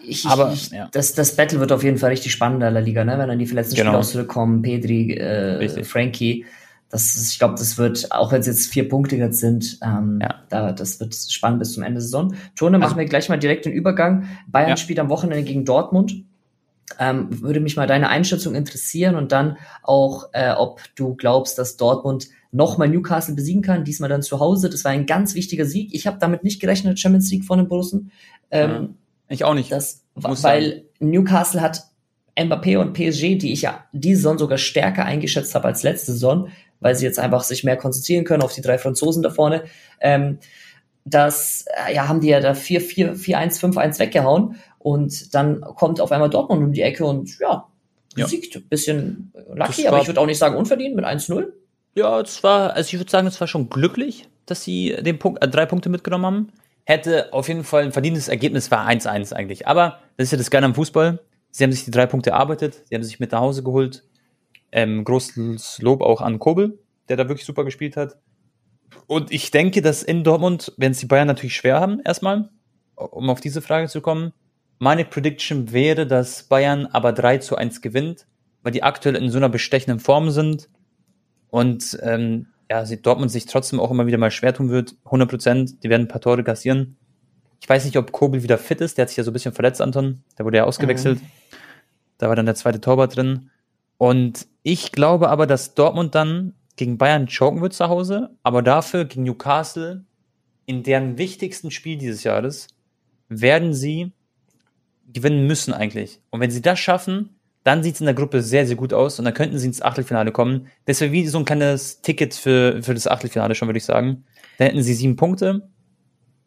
Ich, Aber, ich, ja. das, das Battle wird auf jeden Fall richtig spannend in der Liga, ne? wenn dann die verletzten Genau. Spieler auch zurückkommen, Pedri, äh. Frankie. Das ist, ich glaube, das wird, auch wenn es jetzt vier Punkte jetzt sind, ähm, Ja. da, das wird spannend bis zum Ende der Saison. Tone, machen Also- wir gleich mal direkt den Übergang. Bayern Ja. spielt am Wochenende gegen Dortmund. Ähm, würde mich mal deine Einschätzung interessieren und dann auch, äh, ob du glaubst, dass Dortmund nochmal Newcastle besiegen kann, diesmal dann zu Hause. Das war ein ganz wichtiger Sieg. Ich habe damit nicht gerechnet, Champions League von den Borussen. Ähm, Ich auch nicht. das, Muss weil Newcastle hat Mbappé und PSG, die ich ja diese Saison sogar stärker eingeschätzt habe als letzte Saison, weil sie jetzt einfach sich mehr konzentrieren können auf die drei Franzosen da vorne. Ähm, das äh, ja, haben die ja da 4-4, 4-1, 5-1 weggehauen und dann kommt auf einmal Dortmund um die Ecke und ja, Ja. besiegt. Bisschen lucky, aber ich würde auch nicht sagen unverdient mit 1-0. Ja, es war, also ich würde sagen, es war schon glücklich, dass sie den Punkt, äh, drei Punkte mitgenommen haben. Hätte auf jeden Fall ein verdientes Ergebnis, war 1-1 eigentlich. Aber das ist ja das Geile am Fußball. Sie haben sich die drei Punkte erarbeitet, sie haben sich mit nach Hause geholt. Ähm, großes Lob auch an Kobel, der da wirklich super gespielt hat. Und ich denke, dass in Dortmund, wenn es die Bayern natürlich schwer haben, erstmal, um auf diese Frage zu kommen, meine Prediction wäre, dass Bayern aber 3 zu 1 gewinnt, weil die aktuell in so einer bestechenden Form sind und ähm, ja, sie Dortmund sich trotzdem auch immer wieder mal schwer tun wird. 100 Prozent, die werden ein paar Tore kassieren. Ich weiß nicht, ob Kobel wieder fit ist. Der hat sich ja so ein bisschen verletzt, Anton. Der wurde ja ausgewechselt. Da war dann der zweite Torwart drin. Und ich glaube aber, dass Dortmund dann gegen Bayern choken wird zu Hause, aber dafür gegen Newcastle in deren wichtigsten Spiel dieses Jahres werden sie gewinnen müssen eigentlich. Und wenn sie das schaffen, dann sieht es in der Gruppe sehr, sehr gut aus und dann könnten sie ins Achtelfinale kommen. Das wäre wie so ein kleines Ticket für, für das Achtelfinale schon, würde ich sagen. Dann hätten sie sieben Punkte.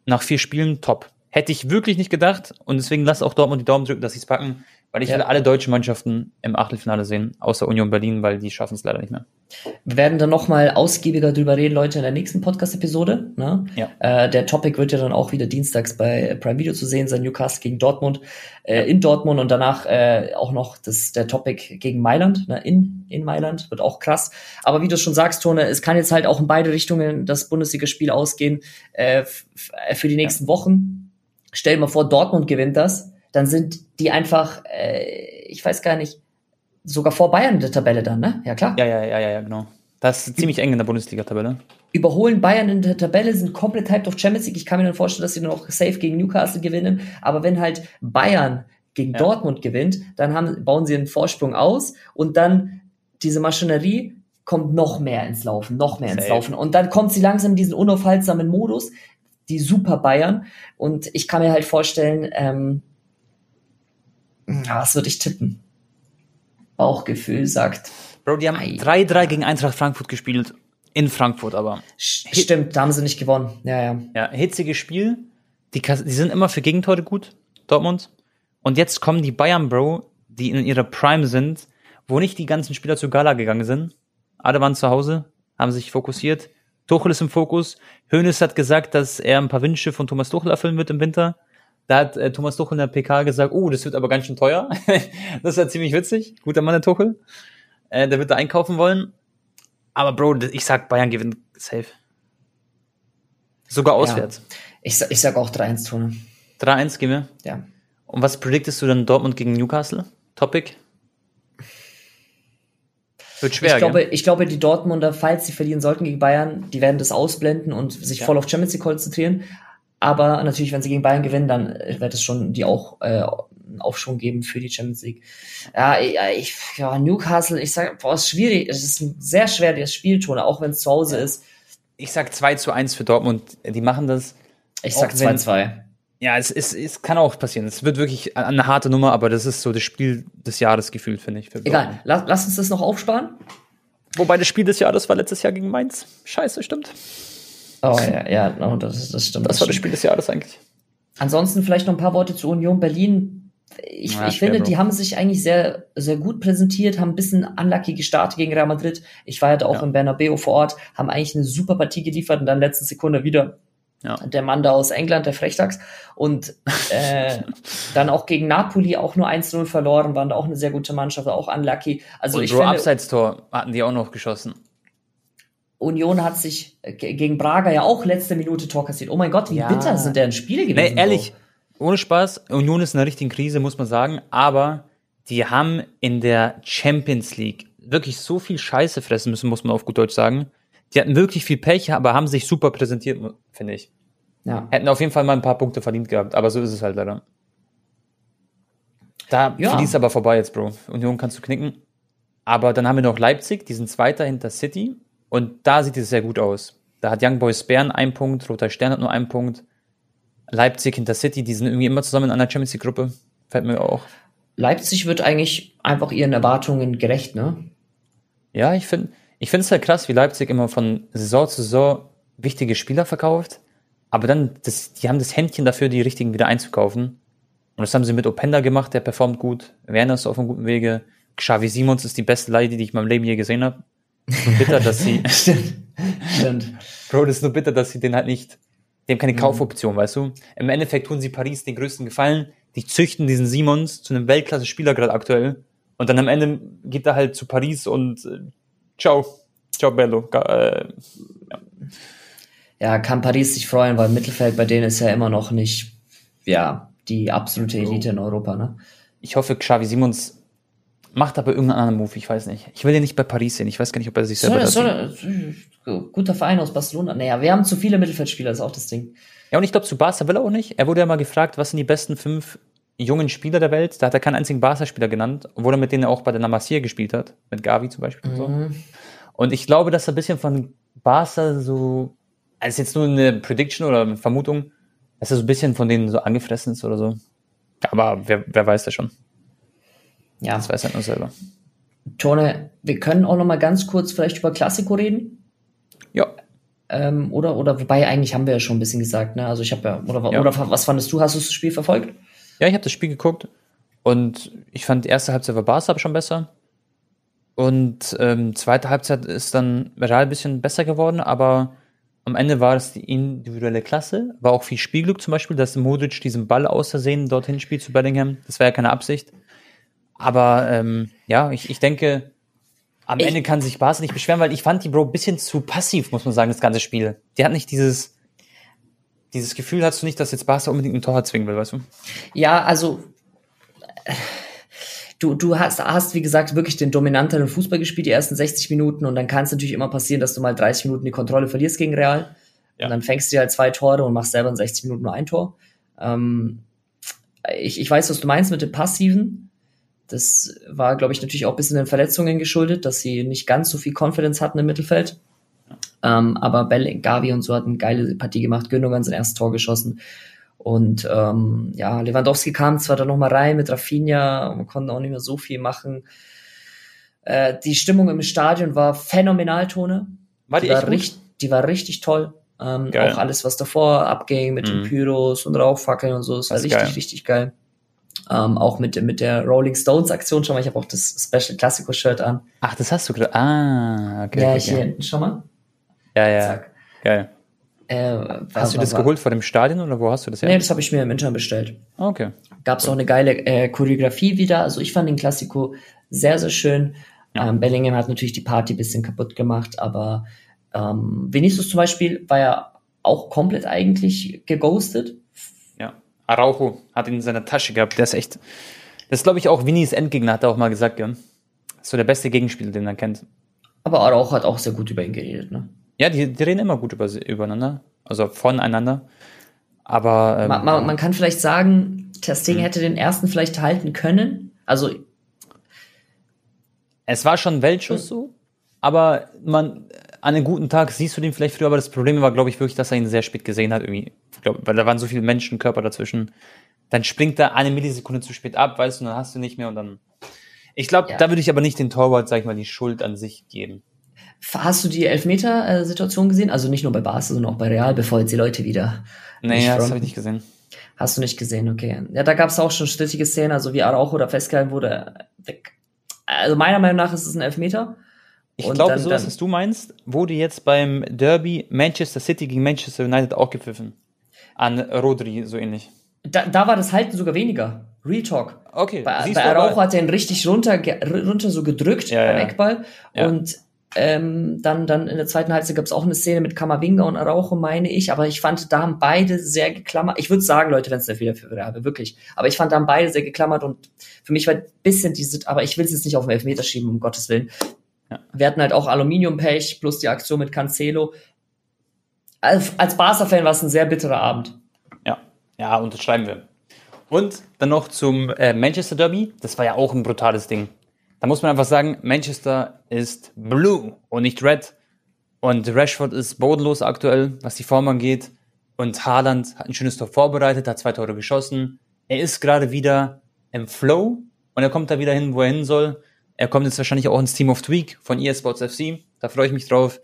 Nach vier Spielen top. Hätte ich wirklich nicht gedacht und deswegen lass auch Dortmund die Daumen drücken, dass sie es packen, weil ich Ja. will alle deutschen Mannschaften im Achtelfinale sehen, außer Union Berlin, weil die schaffen es leider nicht mehr. Wir werden dann nochmal ausgiebiger drüber reden, Leute, in der nächsten Podcast-Episode. Ne? Ja. Äh, der Topic wird ja dann auch wieder dienstags bei Prime Video zu sehen sein, Newcastle gegen Dortmund, äh, in Dortmund und danach äh, auch noch das, der Topic gegen Mailand, ne? in, in Mailand, wird auch krass. Aber wie du schon sagst, Tone, es kann jetzt halt auch in beide Richtungen das Bundesligaspiel ausgehen äh, für die nächsten Wochen. Stell dir mal vor, Dortmund gewinnt das, dann sind die einfach, äh, ich weiß gar nicht, sogar vor Bayern in der Tabelle dann, ne? Ja, klar. Ja, ja, ja, ja, ja, genau. Das ist ziemlich eng in der Bundesliga-Tabelle. überholen Bayern in der Tabelle, sind komplett hyped auf Champions League. Ich kann mir dann vorstellen, dass sie auch safe gegen Newcastle gewinnen. Aber wenn halt Bayern gegen Ja. Dortmund gewinnt, dann haben, bauen sie einen Vorsprung aus und dann diese Maschinerie kommt noch mehr ins Laufen, noch mehr ins Safe. Laufen. Und dann kommt sie langsam in diesen unaufhaltsamen Modus, die Super Bayern. Und ich kann mir halt vorstellen, ähm, ja, was würde ich tippen? Bauchgefühl sagt, Bro, die haben Ei. 3-3 gegen Eintracht Frankfurt gespielt. In Frankfurt aber. st- stimmt, da haben sie nicht gewonnen. Ja, ja. Ja, hitziges Spiel. die, die sind immer für Gegentore gut, Dortmund. Und jetzt kommen die Bayern, Bro, die in ihrer Prime sind, wo nicht die ganzen Spieler zu Gala gegangen sind. Alle waren zu Hause, haben sich fokussiert. Tuchel ist im Fokus. Hoeneß hat gesagt, dass er ein paar Wünsche von Thomas Tuchel erfüllen wird im Winter. Da hat äh, Thomas Tuchel in der PK gesagt, oh, das wird aber ganz schön teuer. das ist ja ziemlich witzig. Guter Mann, der Tuchel. Äh, der wird da einkaufen wollen. Aber Bro, ich sag, Bayern gewinnt safe. Sogar auswärts. Ja. Ich, ich sag auch 3-1 Tone. 3-1 gehen wir? Ja. Und was prediktest du dann Dortmund gegen Newcastle? Topic? Wird schwer. Ich glaube, ich glaube, die Dortmunder, falls sie verlieren sollten gegen Bayern, die werden das ausblenden und sich ja. voll auf Champions League konzentrieren. Aber natürlich, wenn sie gegen Bayern gewinnen, dann äh, wird es schon die auch äh, einen Aufschwung geben für die Champions League. Ja, ich, ja Newcastle, ich sag, boah, ist schwierig. Es ist ein sehr schweres Spielton, auch wenn es zu Hause ist. Ich sag 2 zu 1 für Dortmund. Die machen das. Ich sag 2-2. Ja, es, es, es kann auch passieren. Es wird wirklich eine harte Nummer, aber das ist so das Spiel des Jahres gefühlt, finde ich. Egal, lass, lass uns das noch aufsparen. Wobei das Spiel des Jahres war letztes Jahr gegen Mainz. Scheiße, stimmt. Oh ja, ja, no, das, das stimmt. Das, war das Spiel des Jahres eigentlich. Ansonsten vielleicht noch ein paar Worte zu Union Berlin. Ich, ja, ich finde, die haben sich eigentlich sehr, sehr gut präsentiert, haben ein bisschen unlucky gestartet gegen Real Madrid. Ich war ja da auch ja. in Bernabeu vor Ort, haben eigentlich eine super Partie geliefert und dann letzte Sekunde wieder ja. Der Mann da aus England, der Frechdachs. Und äh, dann auch gegen Napoli auch nur 1-0 verloren, waren da auch eine sehr gute Mannschaft, auch unlucky. Also Und ich Bro, finde, Abseits-Tor hatten die auch noch geschossen. Union hat sich äh, gegen Braga ja auch letzte Minute Tor kassiert. Oh mein Gott, wie ja. bitter sind deren Spiele gewesen. Nee, ehrlich, Bro. ohne Spaß, Union ist in einer richtigen Krise, muss man sagen, aber die haben in der Champions League wirklich so viel Scheiße fressen müssen, muss man auf gut Deutsch sagen. Die hatten wirklich viel Pech, aber haben sich super präsentiert, finde ich. Ja. Hätten auf jeden Fall mal ein paar Punkte verdient gehabt, aber so ist es halt leider. Da ja. fließt aber vorbei jetzt, Bro. Union kannst du knicken. Aber dann haben wir noch Leipzig, die sind Zweiter hinter City. Und da sieht es sehr gut aus. Da hat Young Boys Bern einen Punkt, Roter Stern hat nur einen Punkt. Leipzig hinter City, die sind irgendwie immer zusammen in einer Champions League Gruppe. Fällt mir auch. Leipzig wird eigentlich einfach ihren Erwartungen gerecht, ne? Ja, ich finde, ich finde es halt krass, wie Leipzig immer von Saison zu Saison wichtige Spieler verkauft, aber dann, das, die haben das Händchen dafür, die richtigen wieder einzukaufen. Und das haben sie mit Openda gemacht, der performt gut. Werner ist auf einem guten Wege. Xavi Simons ist die beste Leihe, die ich in meinem Leben je gesehen habe. Nur bitter, dass sie. Stimmt. Stimmt. Bro, das ist nur bitter, dass sie den halt nicht. Die haben keine mhm. Kaufoption, weißt du? Im Endeffekt tun sie Paris den größten Gefallen. Die züchten diesen Simons zu einem Weltklasse-Spieler gerade aktuell. Und dann am Ende geht er halt zu Paris und äh, Ciao. Ciao, Bello. Äh, ja. ja, kann Paris sich freuen, weil Mittelfeld bei denen ist ja immer noch nicht, ja, die absolute Elite in Europa, ne? Ich hoffe, Xavi Simons macht aber irgendeinen anderen Move, ich weiß nicht. Ich will den nicht bei Paris sehen, ich weiß gar nicht, ob er sich selber soll, soll, Guter Verein aus Barcelona. Naja, wir haben zu viele Mittelfeldspieler, das ist auch das Ding. Ja, und ich glaube, zu Barca will er auch nicht. Er wurde ja mal gefragt, was sind die besten fünf jungen Spieler der Welt. Da hat er keinen einzigen Barca-Spieler genannt, obwohl er mit denen auch bei der Namasia gespielt hat, mit Gavi zum Beispiel. Mhm. Und, so. Mhm. und ich glaube, dass er ein bisschen von Barca so, also jetzt nur eine Prediction oder eine Vermutung, dass er so ein bisschen von denen so angefressen ist oder so. Aber wer, wer weiß das schon. Ja. Das weiß er nur selber. Tone, wir können auch noch mal ganz kurz vielleicht über Klassiko reden. Ja. Ähm, oder, oder, wobei eigentlich haben wir ja schon ein bisschen gesagt, ne? Also ich habe ja, oder, ja. oder was fandest du? Hast du das Spiel verfolgt? Ja, ich habe das Spiel geguckt und ich fand die erste Halbzeit war Barca schon besser. Und ähm, zweite Halbzeit ist dann Real ein bisschen besser geworden, aber am Ende war es die individuelle Klasse, war auch viel Spielglück zum Beispiel, dass Modric diesen Ball außersehen dorthin spielt zu Bellingham. Das war ja keine Absicht. Aber ähm, ja, ich, ich denke, am ich Ende kann sich Barca nicht beschweren, weil ich fand die Bro ein bisschen zu passiv, muss man sagen, das ganze Spiel. Die hat nicht dieses, dieses Gefühl hast du nicht, dass jetzt Barca unbedingt ein Tor zwingen will, weißt du? Ja, also du, du hast, hast, wie gesagt, wirklich den dominanteren Fußball gespielt, die ersten 60 Minuten, und dann kann es natürlich immer passieren, dass du mal 30 Minuten die Kontrolle verlierst gegen Real. Ja. Und dann fängst du halt zwei Tore und machst selber in 60 Minuten nur ein Tor. Ähm, ich, ich weiß, was du meinst mit dem Passiven. Das war, glaube ich, natürlich auch ein bisschen den Verletzungen geschuldet, dass sie nicht ganz so viel Confidence hatten im Mittelfeld. Ähm, aber Bell, Gavi und so hat eine geile Partie gemacht. Gündogan sein erstes Tor geschossen. Und ähm, ja, Lewandowski kam zwar dann nochmal rein mit Rafinha, man konnte auch nicht mehr so viel machen. Äh, die Stimmung im Stadion war phänomenal, Tone. War die, die war richtig, Die war richtig toll. Ähm, auch alles, was davor abging mit den Mhm. Pyros und Rauchfackeln und so, das war richtig, geil. richtig geil. Ähm, auch mit, mit der Rolling Stones Aktion schon mal. Ich habe auch das Special Classico Shirt an. Ach, das hast du gerade. Ah, okay. ja, okay, hier hinten schon mal. Ja, ja. Zack. Geil. Äh, Hast du das war, geholt vor dem Stadion oder wo hast du das her? Nee, das habe ich mir im Internet bestellt. Okay. Gab es auch eine geile äh, Choreografie wieder. Also ich fand den Klassiko sehr, sehr schön. Ja. Ähm, Bellingham hat natürlich die Party ein bisschen kaputt gemacht, aber ähm, Vinicius zum Beispiel war ja auch komplett eigentlich geghostet. Ja. Araujo hat ihn in seiner Tasche gehabt. Der ist echt. Das ist, glaube ich, auch Winnies Endgegner, hat er auch mal gesagt, gell? Ist so der beste Gegenspieler, den er kennt. Aber Araujo hat auch sehr gut über ihn geredet. Ne? Ja, die, die reden immer gut über, übereinander. Also voneinander. Aber. Ähm, Man, man, man kann vielleicht sagen, Mhm. hätte den ersten vielleicht halten können. Also Es war schon Weltschuss so, aber man, an einem guten Tag siehst du den vielleicht früher, aber das Problem war, glaube ich, wirklich, dass er ihn sehr spät gesehen hat, irgendwie. Glaub, weil da waren so viele Menschenkörper dazwischen. Dann springt er eine Millisekunde zu spät ab, weißt du, und dann hast du nicht mehr und dann. Ich glaube, Ja. da würde ich aber nicht den Torwart, sag ich mal, die Schuld an sich geben. hast du die Elfmeter-Situation gesehen? Also nicht nur bei Barca, sondern auch bei Real, bevor jetzt die Leute wieder. Nee, nicht das habe ich nicht gesehen. Hast du nicht gesehen, okay. Ja, da gab es auch schon strittige Szenen, also wie Araujo da festgehalten wurde. Also meiner Meinung nach ist es ein Elfmeter. Ich glaube, dann- sowas, dann- was du meinst, wurde jetzt beim Derby Manchester City gegen Manchester United auch gepfiffen. An Rodri, so ähnlich. Da, da war das Halten sogar weniger. Real Talk. Okay, Bei, bei Araujo hat er ihn richtig runter, runter so gedrückt Ja, beim ja. Eckball. Ja. Und ähm, dann, dann in der zweiten Halbzeit gab es auch eine Szene mit Kamavinga und Araujo, meine ich. Aber ich fand, da haben beide sehr geklammert. Ich würde sagen, Leute, wenn es der Fehler für Real wäre, wirklich. Aber ich fand, da haben beide sehr geklammert und für mich war ein bisschen diese, aber ich will es jetzt nicht auf den Elfmeter schieben, um Gottes Willen. Ja. Wir hatten halt auch Aluminiumpech plus die Aktion mit Cancelo. Als, als Barca-Fan war es ein sehr bitterer Abend. Ja, ja, unterschreiben wir. Und dann noch zum äh, Manchester Derby. Das war ja auch ein brutales Ding. Da muss man einfach sagen, Manchester ist blue und nicht red. Und Rashford ist bodenlos aktuell, was die Form angeht. Und Haaland hat ein schönes Tor vorbereitet, hat zwei Tore geschossen. Er ist gerade wieder im Flow und er kommt da wieder hin, wo er hin soll. Er kommt jetzt wahrscheinlich auch ins Team of the Week von EA Sports FC. Da freue ich mich drauf.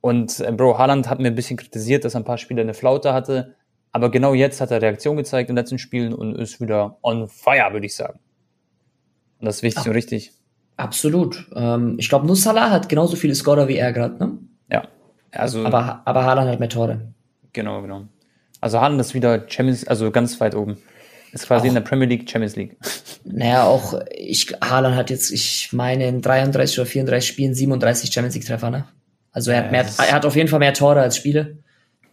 Und äh, Bro, Haaland hat mir ein bisschen kritisiert, dass er ein paar Spiele eine Flaute hatte. Aber genau jetzt hat er Reaktion gezeigt in den letzten Spielen und ist wieder on fire, würde ich sagen. Und das ist wichtig Ah. und richtig. Absolut. Ähm, ich glaube, nur Salah hat genauso viele Scorer wie er gerade, ne? Ja. Also, Aber, aber Haaland hat mehr Tore. genau, genau. Also Haaland ist wieder Champions, also ganz weit oben. Ist quasi Auch- in der Premier League, Champions League. Naja, auch ich, Haaland hat jetzt, ich meine, in 33 oder 34 Spielen 37 Champions League Treffer, ne? Also er hat, Ja, mehr, er hat auf jeden Fall mehr Tore als Spiele.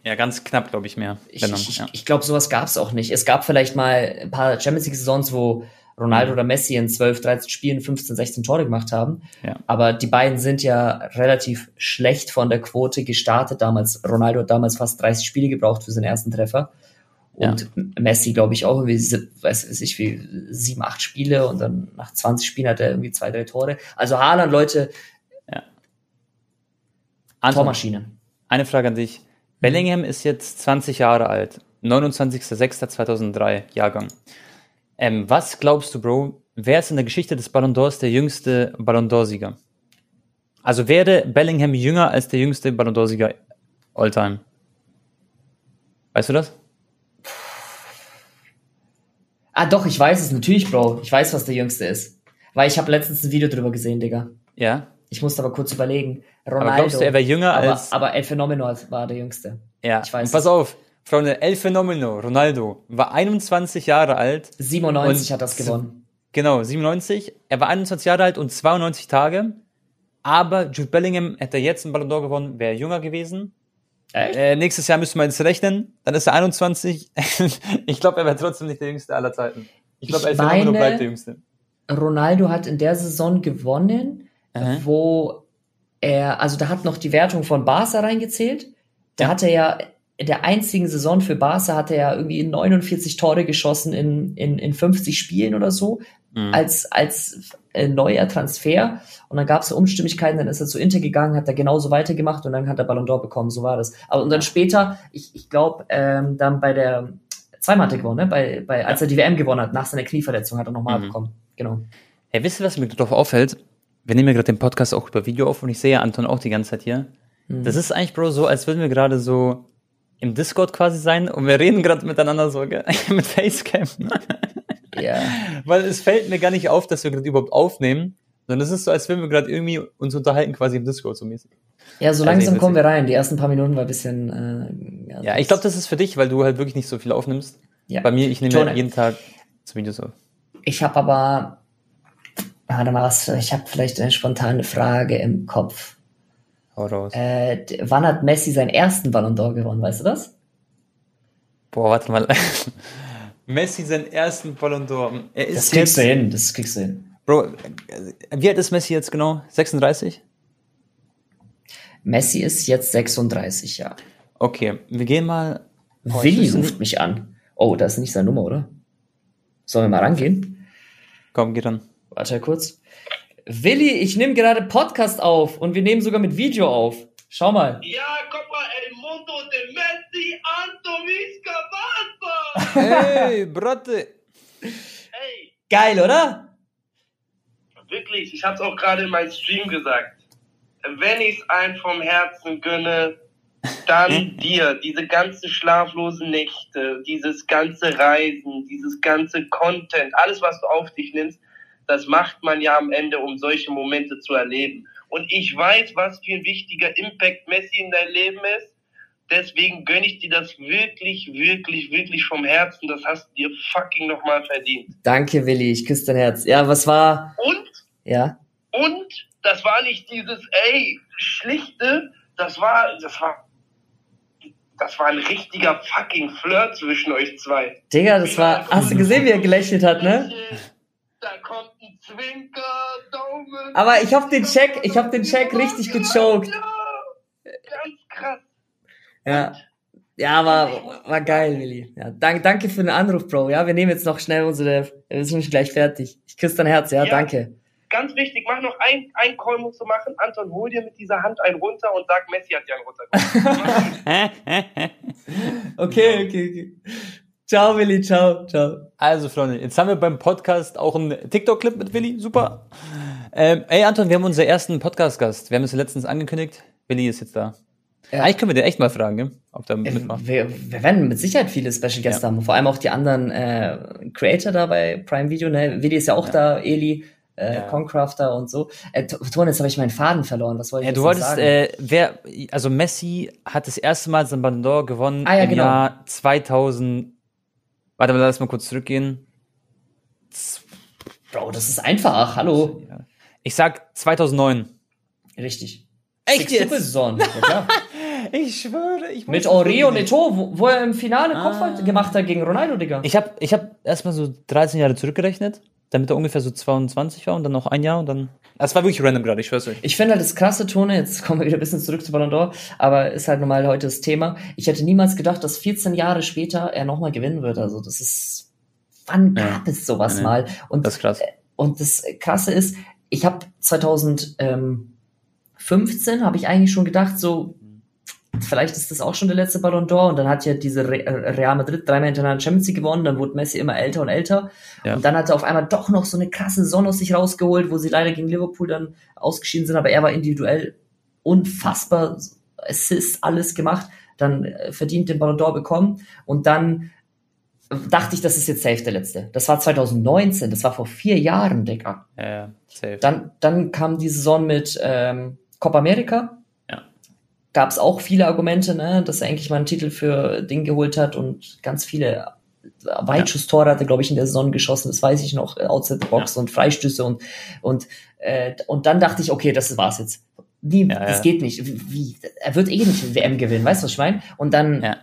Ja, ganz knapp, glaube ich, mehr. Ich, ich, ja. ich glaube, sowas gab es auch nicht. Es gab vielleicht mal ein paar Champions League Saisons, wo Ronaldo oder Messi in 12, 13 Spielen 15, 16 Tore gemacht haben. Ja. Aber die beiden sind ja relativ schlecht von der Quote gestartet. Damals, Ronaldo hat damals fast 30 Spiele gebraucht für seinen ersten Treffer. Und Messi, glaube ich, auch irgendwie, sieb- weiß weiß ich wie, sieben, acht Spiele und dann nach 20 Spielen hat er irgendwie zwei, drei Tore. Also Haaland, Leute, Anton, Tormaschine. eine Frage an dich. Bellingham ist jetzt 20 Jahre alt. 29.06.2003 Jahrgang. Ähm, was glaubst du, Bro, wer ist in der Geschichte des Ballon d'Ors der jüngste Ballon d'Or-Sieger? Also wäre Bellingham jünger als der jüngste Ballon d'Or-Sieger all-time? Weißt du das? Ah, doch, ich weiß es natürlich, Bro. Ich weiß, was der Jüngste ist. Weil ich habe letztens ein Video drüber gesehen, Digga. Ja. Ich musste aber kurz überlegen. Ronaldo. Aber glaubst du, er wäre jünger aber, als. Aber El Phenomenal war der Jüngste. ja, ich weiß Und pass auf, Freunde, El Fenomeno, Ronaldo, war 21 Jahre alt. 97 Und hat das gewonnen. Genau, 97. Er war 21 Jahre alt und 92 Tage. Aber Jude Bellingham hätte jetzt einen Ballon d'Or gewonnen, wäre jünger gewesen. Äh, nächstes Jahr müssen wir jetzt rechnen. Dann ist er 21. ich glaube, er wäre trotzdem nicht der Jüngste aller Zeiten. Ich glaube, El Fenomeno meine- bleibt der Jüngste. Ronaldo hat in der Saison gewonnen, Aha. wo er, also da hat noch die Wertung von Barca reingezählt. Da Ja. hat er ja in der einzigen Saison für Barca hat er ja irgendwie 49 Tore geschossen in, in, in 50 Spielen oder so. Mhm. als, als äh, neuer Transfer. Und dann gab es Unstimmigkeiten, dann ist er zu Inter gegangen, hat er genauso weitergemacht und dann hat er Ballon d'Or bekommen, so war das. Aber und dann später, ich, ich glaube, ähm, dann bei der, zweimal hat er gewonnen, ne? bei, bei, als er die WM gewonnen hat, nach seiner Knieverletzung hat er nochmal Mhm. bekommen. Genau. Hey, wisst ihr, was mir drauf auffällt? Wir nehmen ja gerade den Podcast auch über Video auf und ich sehe ja Anton auch die ganze Zeit hier. Mhm. Das ist eigentlich, Bro, so, als würden wir gerade so im Discord quasi sein und wir reden gerade miteinander so, gell? mit Facecam. Ja. Weil es fällt mir gar nicht auf, dass wir gerade überhaupt aufnehmen, sondern es ist so, als wenn wir gerade irgendwie uns unterhalten, quasi im Discord so mäßig. Ja, so Also langsam ich- kommen wir rein. Die ersten paar Minuten war ein bisschen. Äh, Ja, ich glaube, das ist für dich, weil du halt wirklich nicht so viel aufnimmst. Ja. Bei mir, ich nehme Tone. ja jeden Tag zwei Videos auf. Ich habe aber. Warte mal, was, ich habe vielleicht eine spontane Frage im Kopf. Hau raus. Äh, wann hat Messi seinen ersten Ballon d'Or gewonnen, weißt du das? Boah, warte mal. Messi seinen ersten Ballon d'Or. Er ist Das kriegst jetzt, du hin, das kriegst du hin. Bro, äh, wie alt ist Messi jetzt genau? 36? Messi ist jetzt 36 Jahre. Okay, wir gehen mal. Ich Willi ruft mich an. Oh, das ist nicht seine Nummer, oder? Sollen wir mal rangehen? Komm, geh dann. Warte kurz. Willi, ich nehme gerade Podcast auf und wir nehmen sogar mit Video auf. Schau mal. Ja, guck mal, el mundo de Messi Antomis Cavazza. Hey, Bratte. Hey, Geil, oder? wirklich, ich hab's auch gerade in meinem Stream gesagt. Wenn ich's einem vom Herzen gönne, dann dir. Diese ganzen schlaflosen Nächte, dieses ganze Reisen, dieses ganze Content, alles, was du auf dich nimmst, das macht man ja am Ende, um solche Momente zu erleben. Und ich weiß, was für ein wichtiger Impact Messi in dein Leben ist. Deswegen gönne ich dir das wirklich, wirklich, wirklich vom Herzen. Das hast du dir fucking nochmal verdient. Danke, Willi, ich küsse dein Herz. Ja, was war? Und, Ja. und, das war nicht dieses, ey, schlichte, das war, das war, das war ein richtiger fucking Flirt zwischen euch zwei. Digga, das war. Hast du gesehen, wie er gelächelt hat, ne? Da kommt ein Zwinker, Daumen. Aber ich hab den Check, ich hab den Check richtig gechoked. Ja. Ja. Ja, war, war geil, Willi. Ja, danke, danke für den Anruf, Bro. Ja, wir nehmen jetzt noch schnell unsere, wir sind gleich fertig. Ich küsse dein Herz, ja, Ja. danke. Ganz wichtig, mach noch ein, ein Call musst du machen. Anton, hol dir mit dieser Hand einen runter und sag, Messi hat dir einen runtergeholt. Okay, okay, okay. Ciao, Willi, ciao, ciao. Also, Freunde, jetzt haben wir beim Podcast auch einen TikTok-Clip mit Willi. Super. Ähm, ey, Anton, wir haben unseren ersten Podcast-Gast. Wir haben es ja letztens angekündigt. Willi ist jetzt da. Ja. Eigentlich können wir dir echt mal fragen, gell? ob der Äh, mitmacht. Wir, wir werden mit Sicherheit viele Special Gäste Ja. haben. Vor allem auch die anderen äh, Creator da bei Prime Video. Ne? Willi ist ja auch da, Eli, äh, Ja. Concrafter und so. Äh, Ton, jetzt habe ich meinen Faden verloren. Was wollte ich Ja, du wolltest, sagen? äh, wer, also Messi hat das erste Mal sein Ballon d'Or gewonnen Ah, ja, im genau. Jahr 2000. Warte mal, lass mal kurz zurückgehen. Bro, das ist einfach. Hallo. Ich sag 2009. Richtig. Echt Six jetzt? Super-Saison. Ja. Ich schwöre, ich Mit nicht. Eto'o, wo, wo er im Finale Ah. Kopfball gemacht hat gegen Ronaldo, Digga. Ich habe ich hab erstmal so 13 Jahre zurückgerechnet, damit er ungefähr so 22 war und dann noch ein Jahr und dann. Das war wirklich random gerade, ich schwör's euch. Ich finde halt das krasse Tone, jetzt kommen wir wieder ein bisschen zurück zu Ballon d'Or, aber ist halt normal heute das Thema. Ich hätte niemals gedacht, dass 14 Jahre später er nochmal gewinnen wird. Also das ist, wann Ja. gab es sowas Ja, ja. mal? Und Das ist krass. Und das Krasse ist, ich habe 2015 habe ich eigentlich schon gedacht, so vielleicht ist das auch schon der letzte Ballon d'Or. Und dann hat ja diese Re äh, Real Madrid dreimal hintereinander Champions League gewonnen. Dann wurde Messi immer älter und älter. Ja. Und dann hat er auf einmal doch noch so eine krasse Sonne aus sich rausgeholt, wo sie leider gegen Liverpool dann ausgeschieden sind. Aber er war individuell unfassbar Assists, alles gemacht. Dann äh, verdient den Ballon d'Or bekommen. Und dann dachte ich, das ist jetzt safe der letzte. Das war 2019, das war vor vier Jahren, Digga. Ja, safe. Dann, dann kam die Saison mit ähm, Copa America. Ja. Gab es auch viele Argumente, ne, dass er eigentlich mal einen Titel für Ding geholt hat und ganz viele Weitschusstore hat er, glaube ich, in der Saison geschossen, das weiß ich noch, äh, outside the box und Freistöße und, und, äh, und dann dachte ich, okay, das war's jetzt. Nie, Ja, das ja. geht nicht. Wie, wie, er wird eh nicht WM gewinnen, weißt du, was ich meine? Und dann Ja.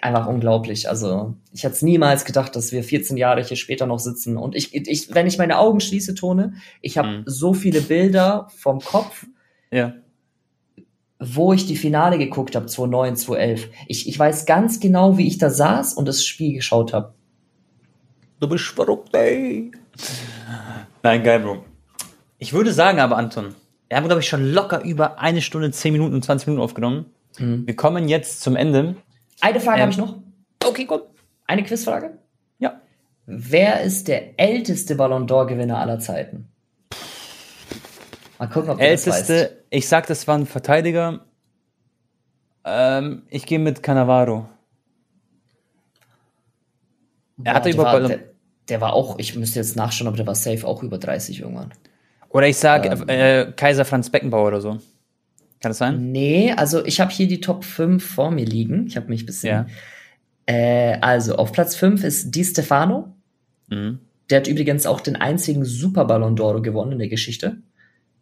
einfach unglaublich. Also, ich hätte es niemals gedacht, dass wir 14 Jahre hier später noch sitzen. Und ich, ich wenn ich meine Augen schließe, Tone, ich habe Mhm. so viele Bilder vom Kopf, Ja. Wo ich die Finale geguckt habe, 2009, 2011. Ich, ich weiß ganz genau, wie ich da saß und das Spiel geschaut habe. Du bist verrückt, ey. Nein, geil, Bro. Ich würde sagen aber, Anton, wir haben, glaube ich, schon locker über eine Stunde, 10 Minuten und 20 Minuten aufgenommen. Mhm. Wir kommen jetzt zum Ende. Eine Frage Ähm. habe ich noch. Okay, komm. Eine Quizfrage. Ja. Wer ist der älteste Ballon d'Or-Gewinner aller Zeiten? Mal gucken, ob du das weißt. Älteste, ich sag, das war ein Verteidiger. Ähm, ich gehe mit Cannavaro. Er hatte der überhaupt. War, der, der, war auch, ich müsste jetzt nachschauen, aber der war safe auch über 30 irgendwann. Oder ich sage ähm, äh, Kaiser Franz Beckenbauer oder so. Kann das sein? Nee, also ich habe hier die Top 5 vor mir liegen. Ich habe mich ein bisschen. Ja. Äh, also auf Platz 5 ist Di Stefano. Mhm. Der hat übrigens auch den einzigen Super Ballon d'Oro gewonnen in der Geschichte.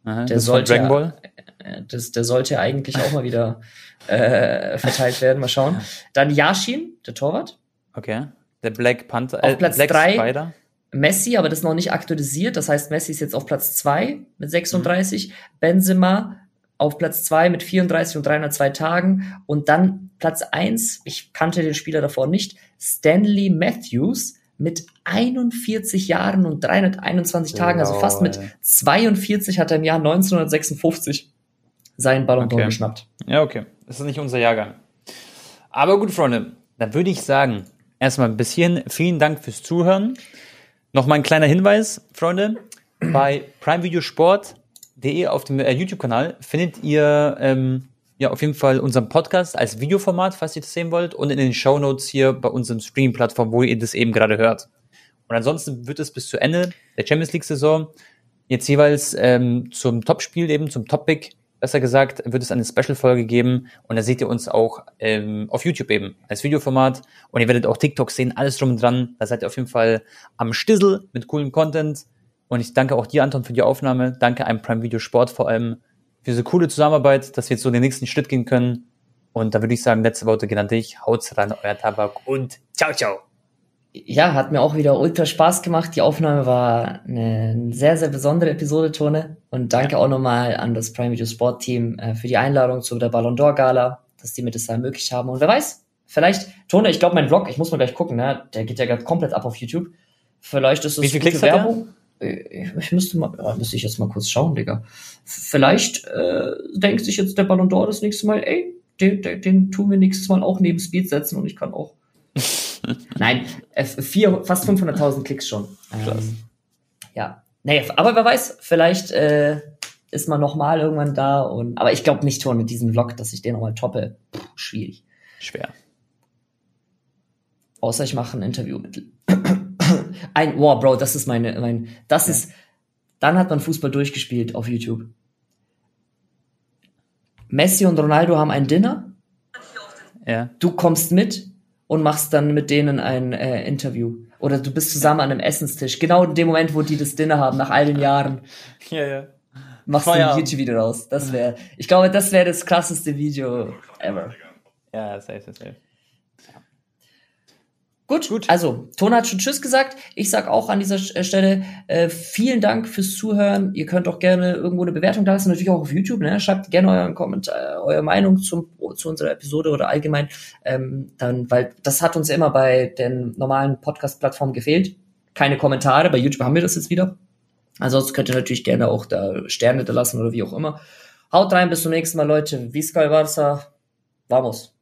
Aha, der sollte, Dragon Ball? Äh, das, der sollte eigentlich auch mal wieder äh, verteilt werden. Mal schauen. Dann Yashin, der Torwart. Okay. Der Black Panther. Auf äh, Platz 3 Messi, aber das ist noch nicht aktualisiert. Das heißt, Messi ist jetzt auf Platz 2 mit 36. Mhm. Benzema auf Platz 2 mit 34 und 302 Tagen. Und dann Platz 1, ich kannte den Spieler davor nicht, Stanley Matthews mit 41 Jahren und 321 Tagen, also fast mit 42 hat er im Jahr 1956 seinen Ballon d'Or okay. geschnappt. Ja, okay. Das ist nicht unser Jahrgang. Aber gut, Freunde, dann würde ich sagen, erstmal bis hierhin vielen Dank fürs Zuhören. Nochmal ein kleiner Hinweis, Freunde. Bei primevideosport.de auf dem äh, YouTube-Kanal findet ihr ähm, ja auf jeden Fall unseren Podcast als Videoformat, falls ihr das sehen wollt, und in den Show Notes hier bei unserem Stream-Plattform, wo ihr das eben gerade hört. Und ansonsten wird es bis zu Ende der Champions League-Saison jetzt jeweils ähm, zum Topspiel eben, zum Topic, besser gesagt, wird es eine Special-Folge geben und da seht ihr uns auch ähm, auf YouTube eben als Videoformat und ihr werdet auch TikTok sehen, alles drum und dran. Da seid ihr auf jeden Fall am Stissel mit coolem Content und ich danke auch dir, Anton, für die Aufnahme. Danke einem Prime Video Sport vor allem für diese coole Zusammenarbeit, dass wir jetzt so den nächsten Schritt gehen können. Und da würde ich sagen, letzte Worte genannt dich. Haut's ran, euer Tabak und ciao, ciao. Ja, hat mir auch wieder ultra Spaß gemacht. Die Aufnahme war eine sehr, sehr besondere Episode, Tone. Und danke auch nochmal an das Prime Video Sport Team äh, für die Einladung zu der Ballon d'Or Gala, dass die mir das da ermöglicht haben. Und wer weiß, vielleicht, Tone, ich glaube, mein Vlog, ich muss mal gleich gucken, ne? der geht ja gerade komplett ab auf YouTube. Vielleicht ist es Wie viel gute Werbung. Ich müsste mal, ja, müsste ich jetzt mal kurz schauen, Digga. Vielleicht äh, denkt sich jetzt der Ballon d'Or das nächste Mal, ey, den, den, den tun wir nächstes Mal auch neben Speed setzen und ich kann auch. Nein, vier, fast 500.000 Klicks schon. Krass. Ähm, ja, naja, aber wer weiß, vielleicht äh, ist man nochmal irgendwann da und, aber ich glaube nicht schon mit diesem Vlog, dass ich den nochmal toppe. Puh, schwierig. Schwer. Außer ich mache ein Interview mit ein, wow, Bro, das ist meine, mein, das ja. ist, dann hat man Fußball durchgespielt auf YouTube. Messi und Ronaldo haben ein Dinner. Ja. Du kommst mit und machst dann mit denen ein äh, Interview. Oder du bist zusammen an einem Essenstisch. Genau in dem Moment, wo die das Dinner haben, nach all den Jahren. Ja, ja. Machst du ein YouTube-Video raus. Das wäre, ich glaube, das wäre das krasseste Video ever. Ja, safe, safe. Gut, Gut. also Ton hat schon Tschüss gesagt. Ich sag auch an dieser äh, Stelle äh, vielen Dank fürs Zuhören. Ihr könnt auch gerne irgendwo eine Bewertung da lassen, natürlich auch auf YouTube. Ne? Schreibt gerne euren Kommentar, äh, eure Meinung zum, zu unserer Episode oder allgemein. Ähm, dann, weil das hat uns immer bei den normalen Podcast-Plattformen gefehlt. Keine Kommentare. Bei YouTube haben wir das jetzt wieder. Ansonsten könnt ihr natürlich gerne auch da Sterne da lassen oder wie auch immer. Haut rein, bis zum nächsten Mal, Leute. Visca Barça. Vamos.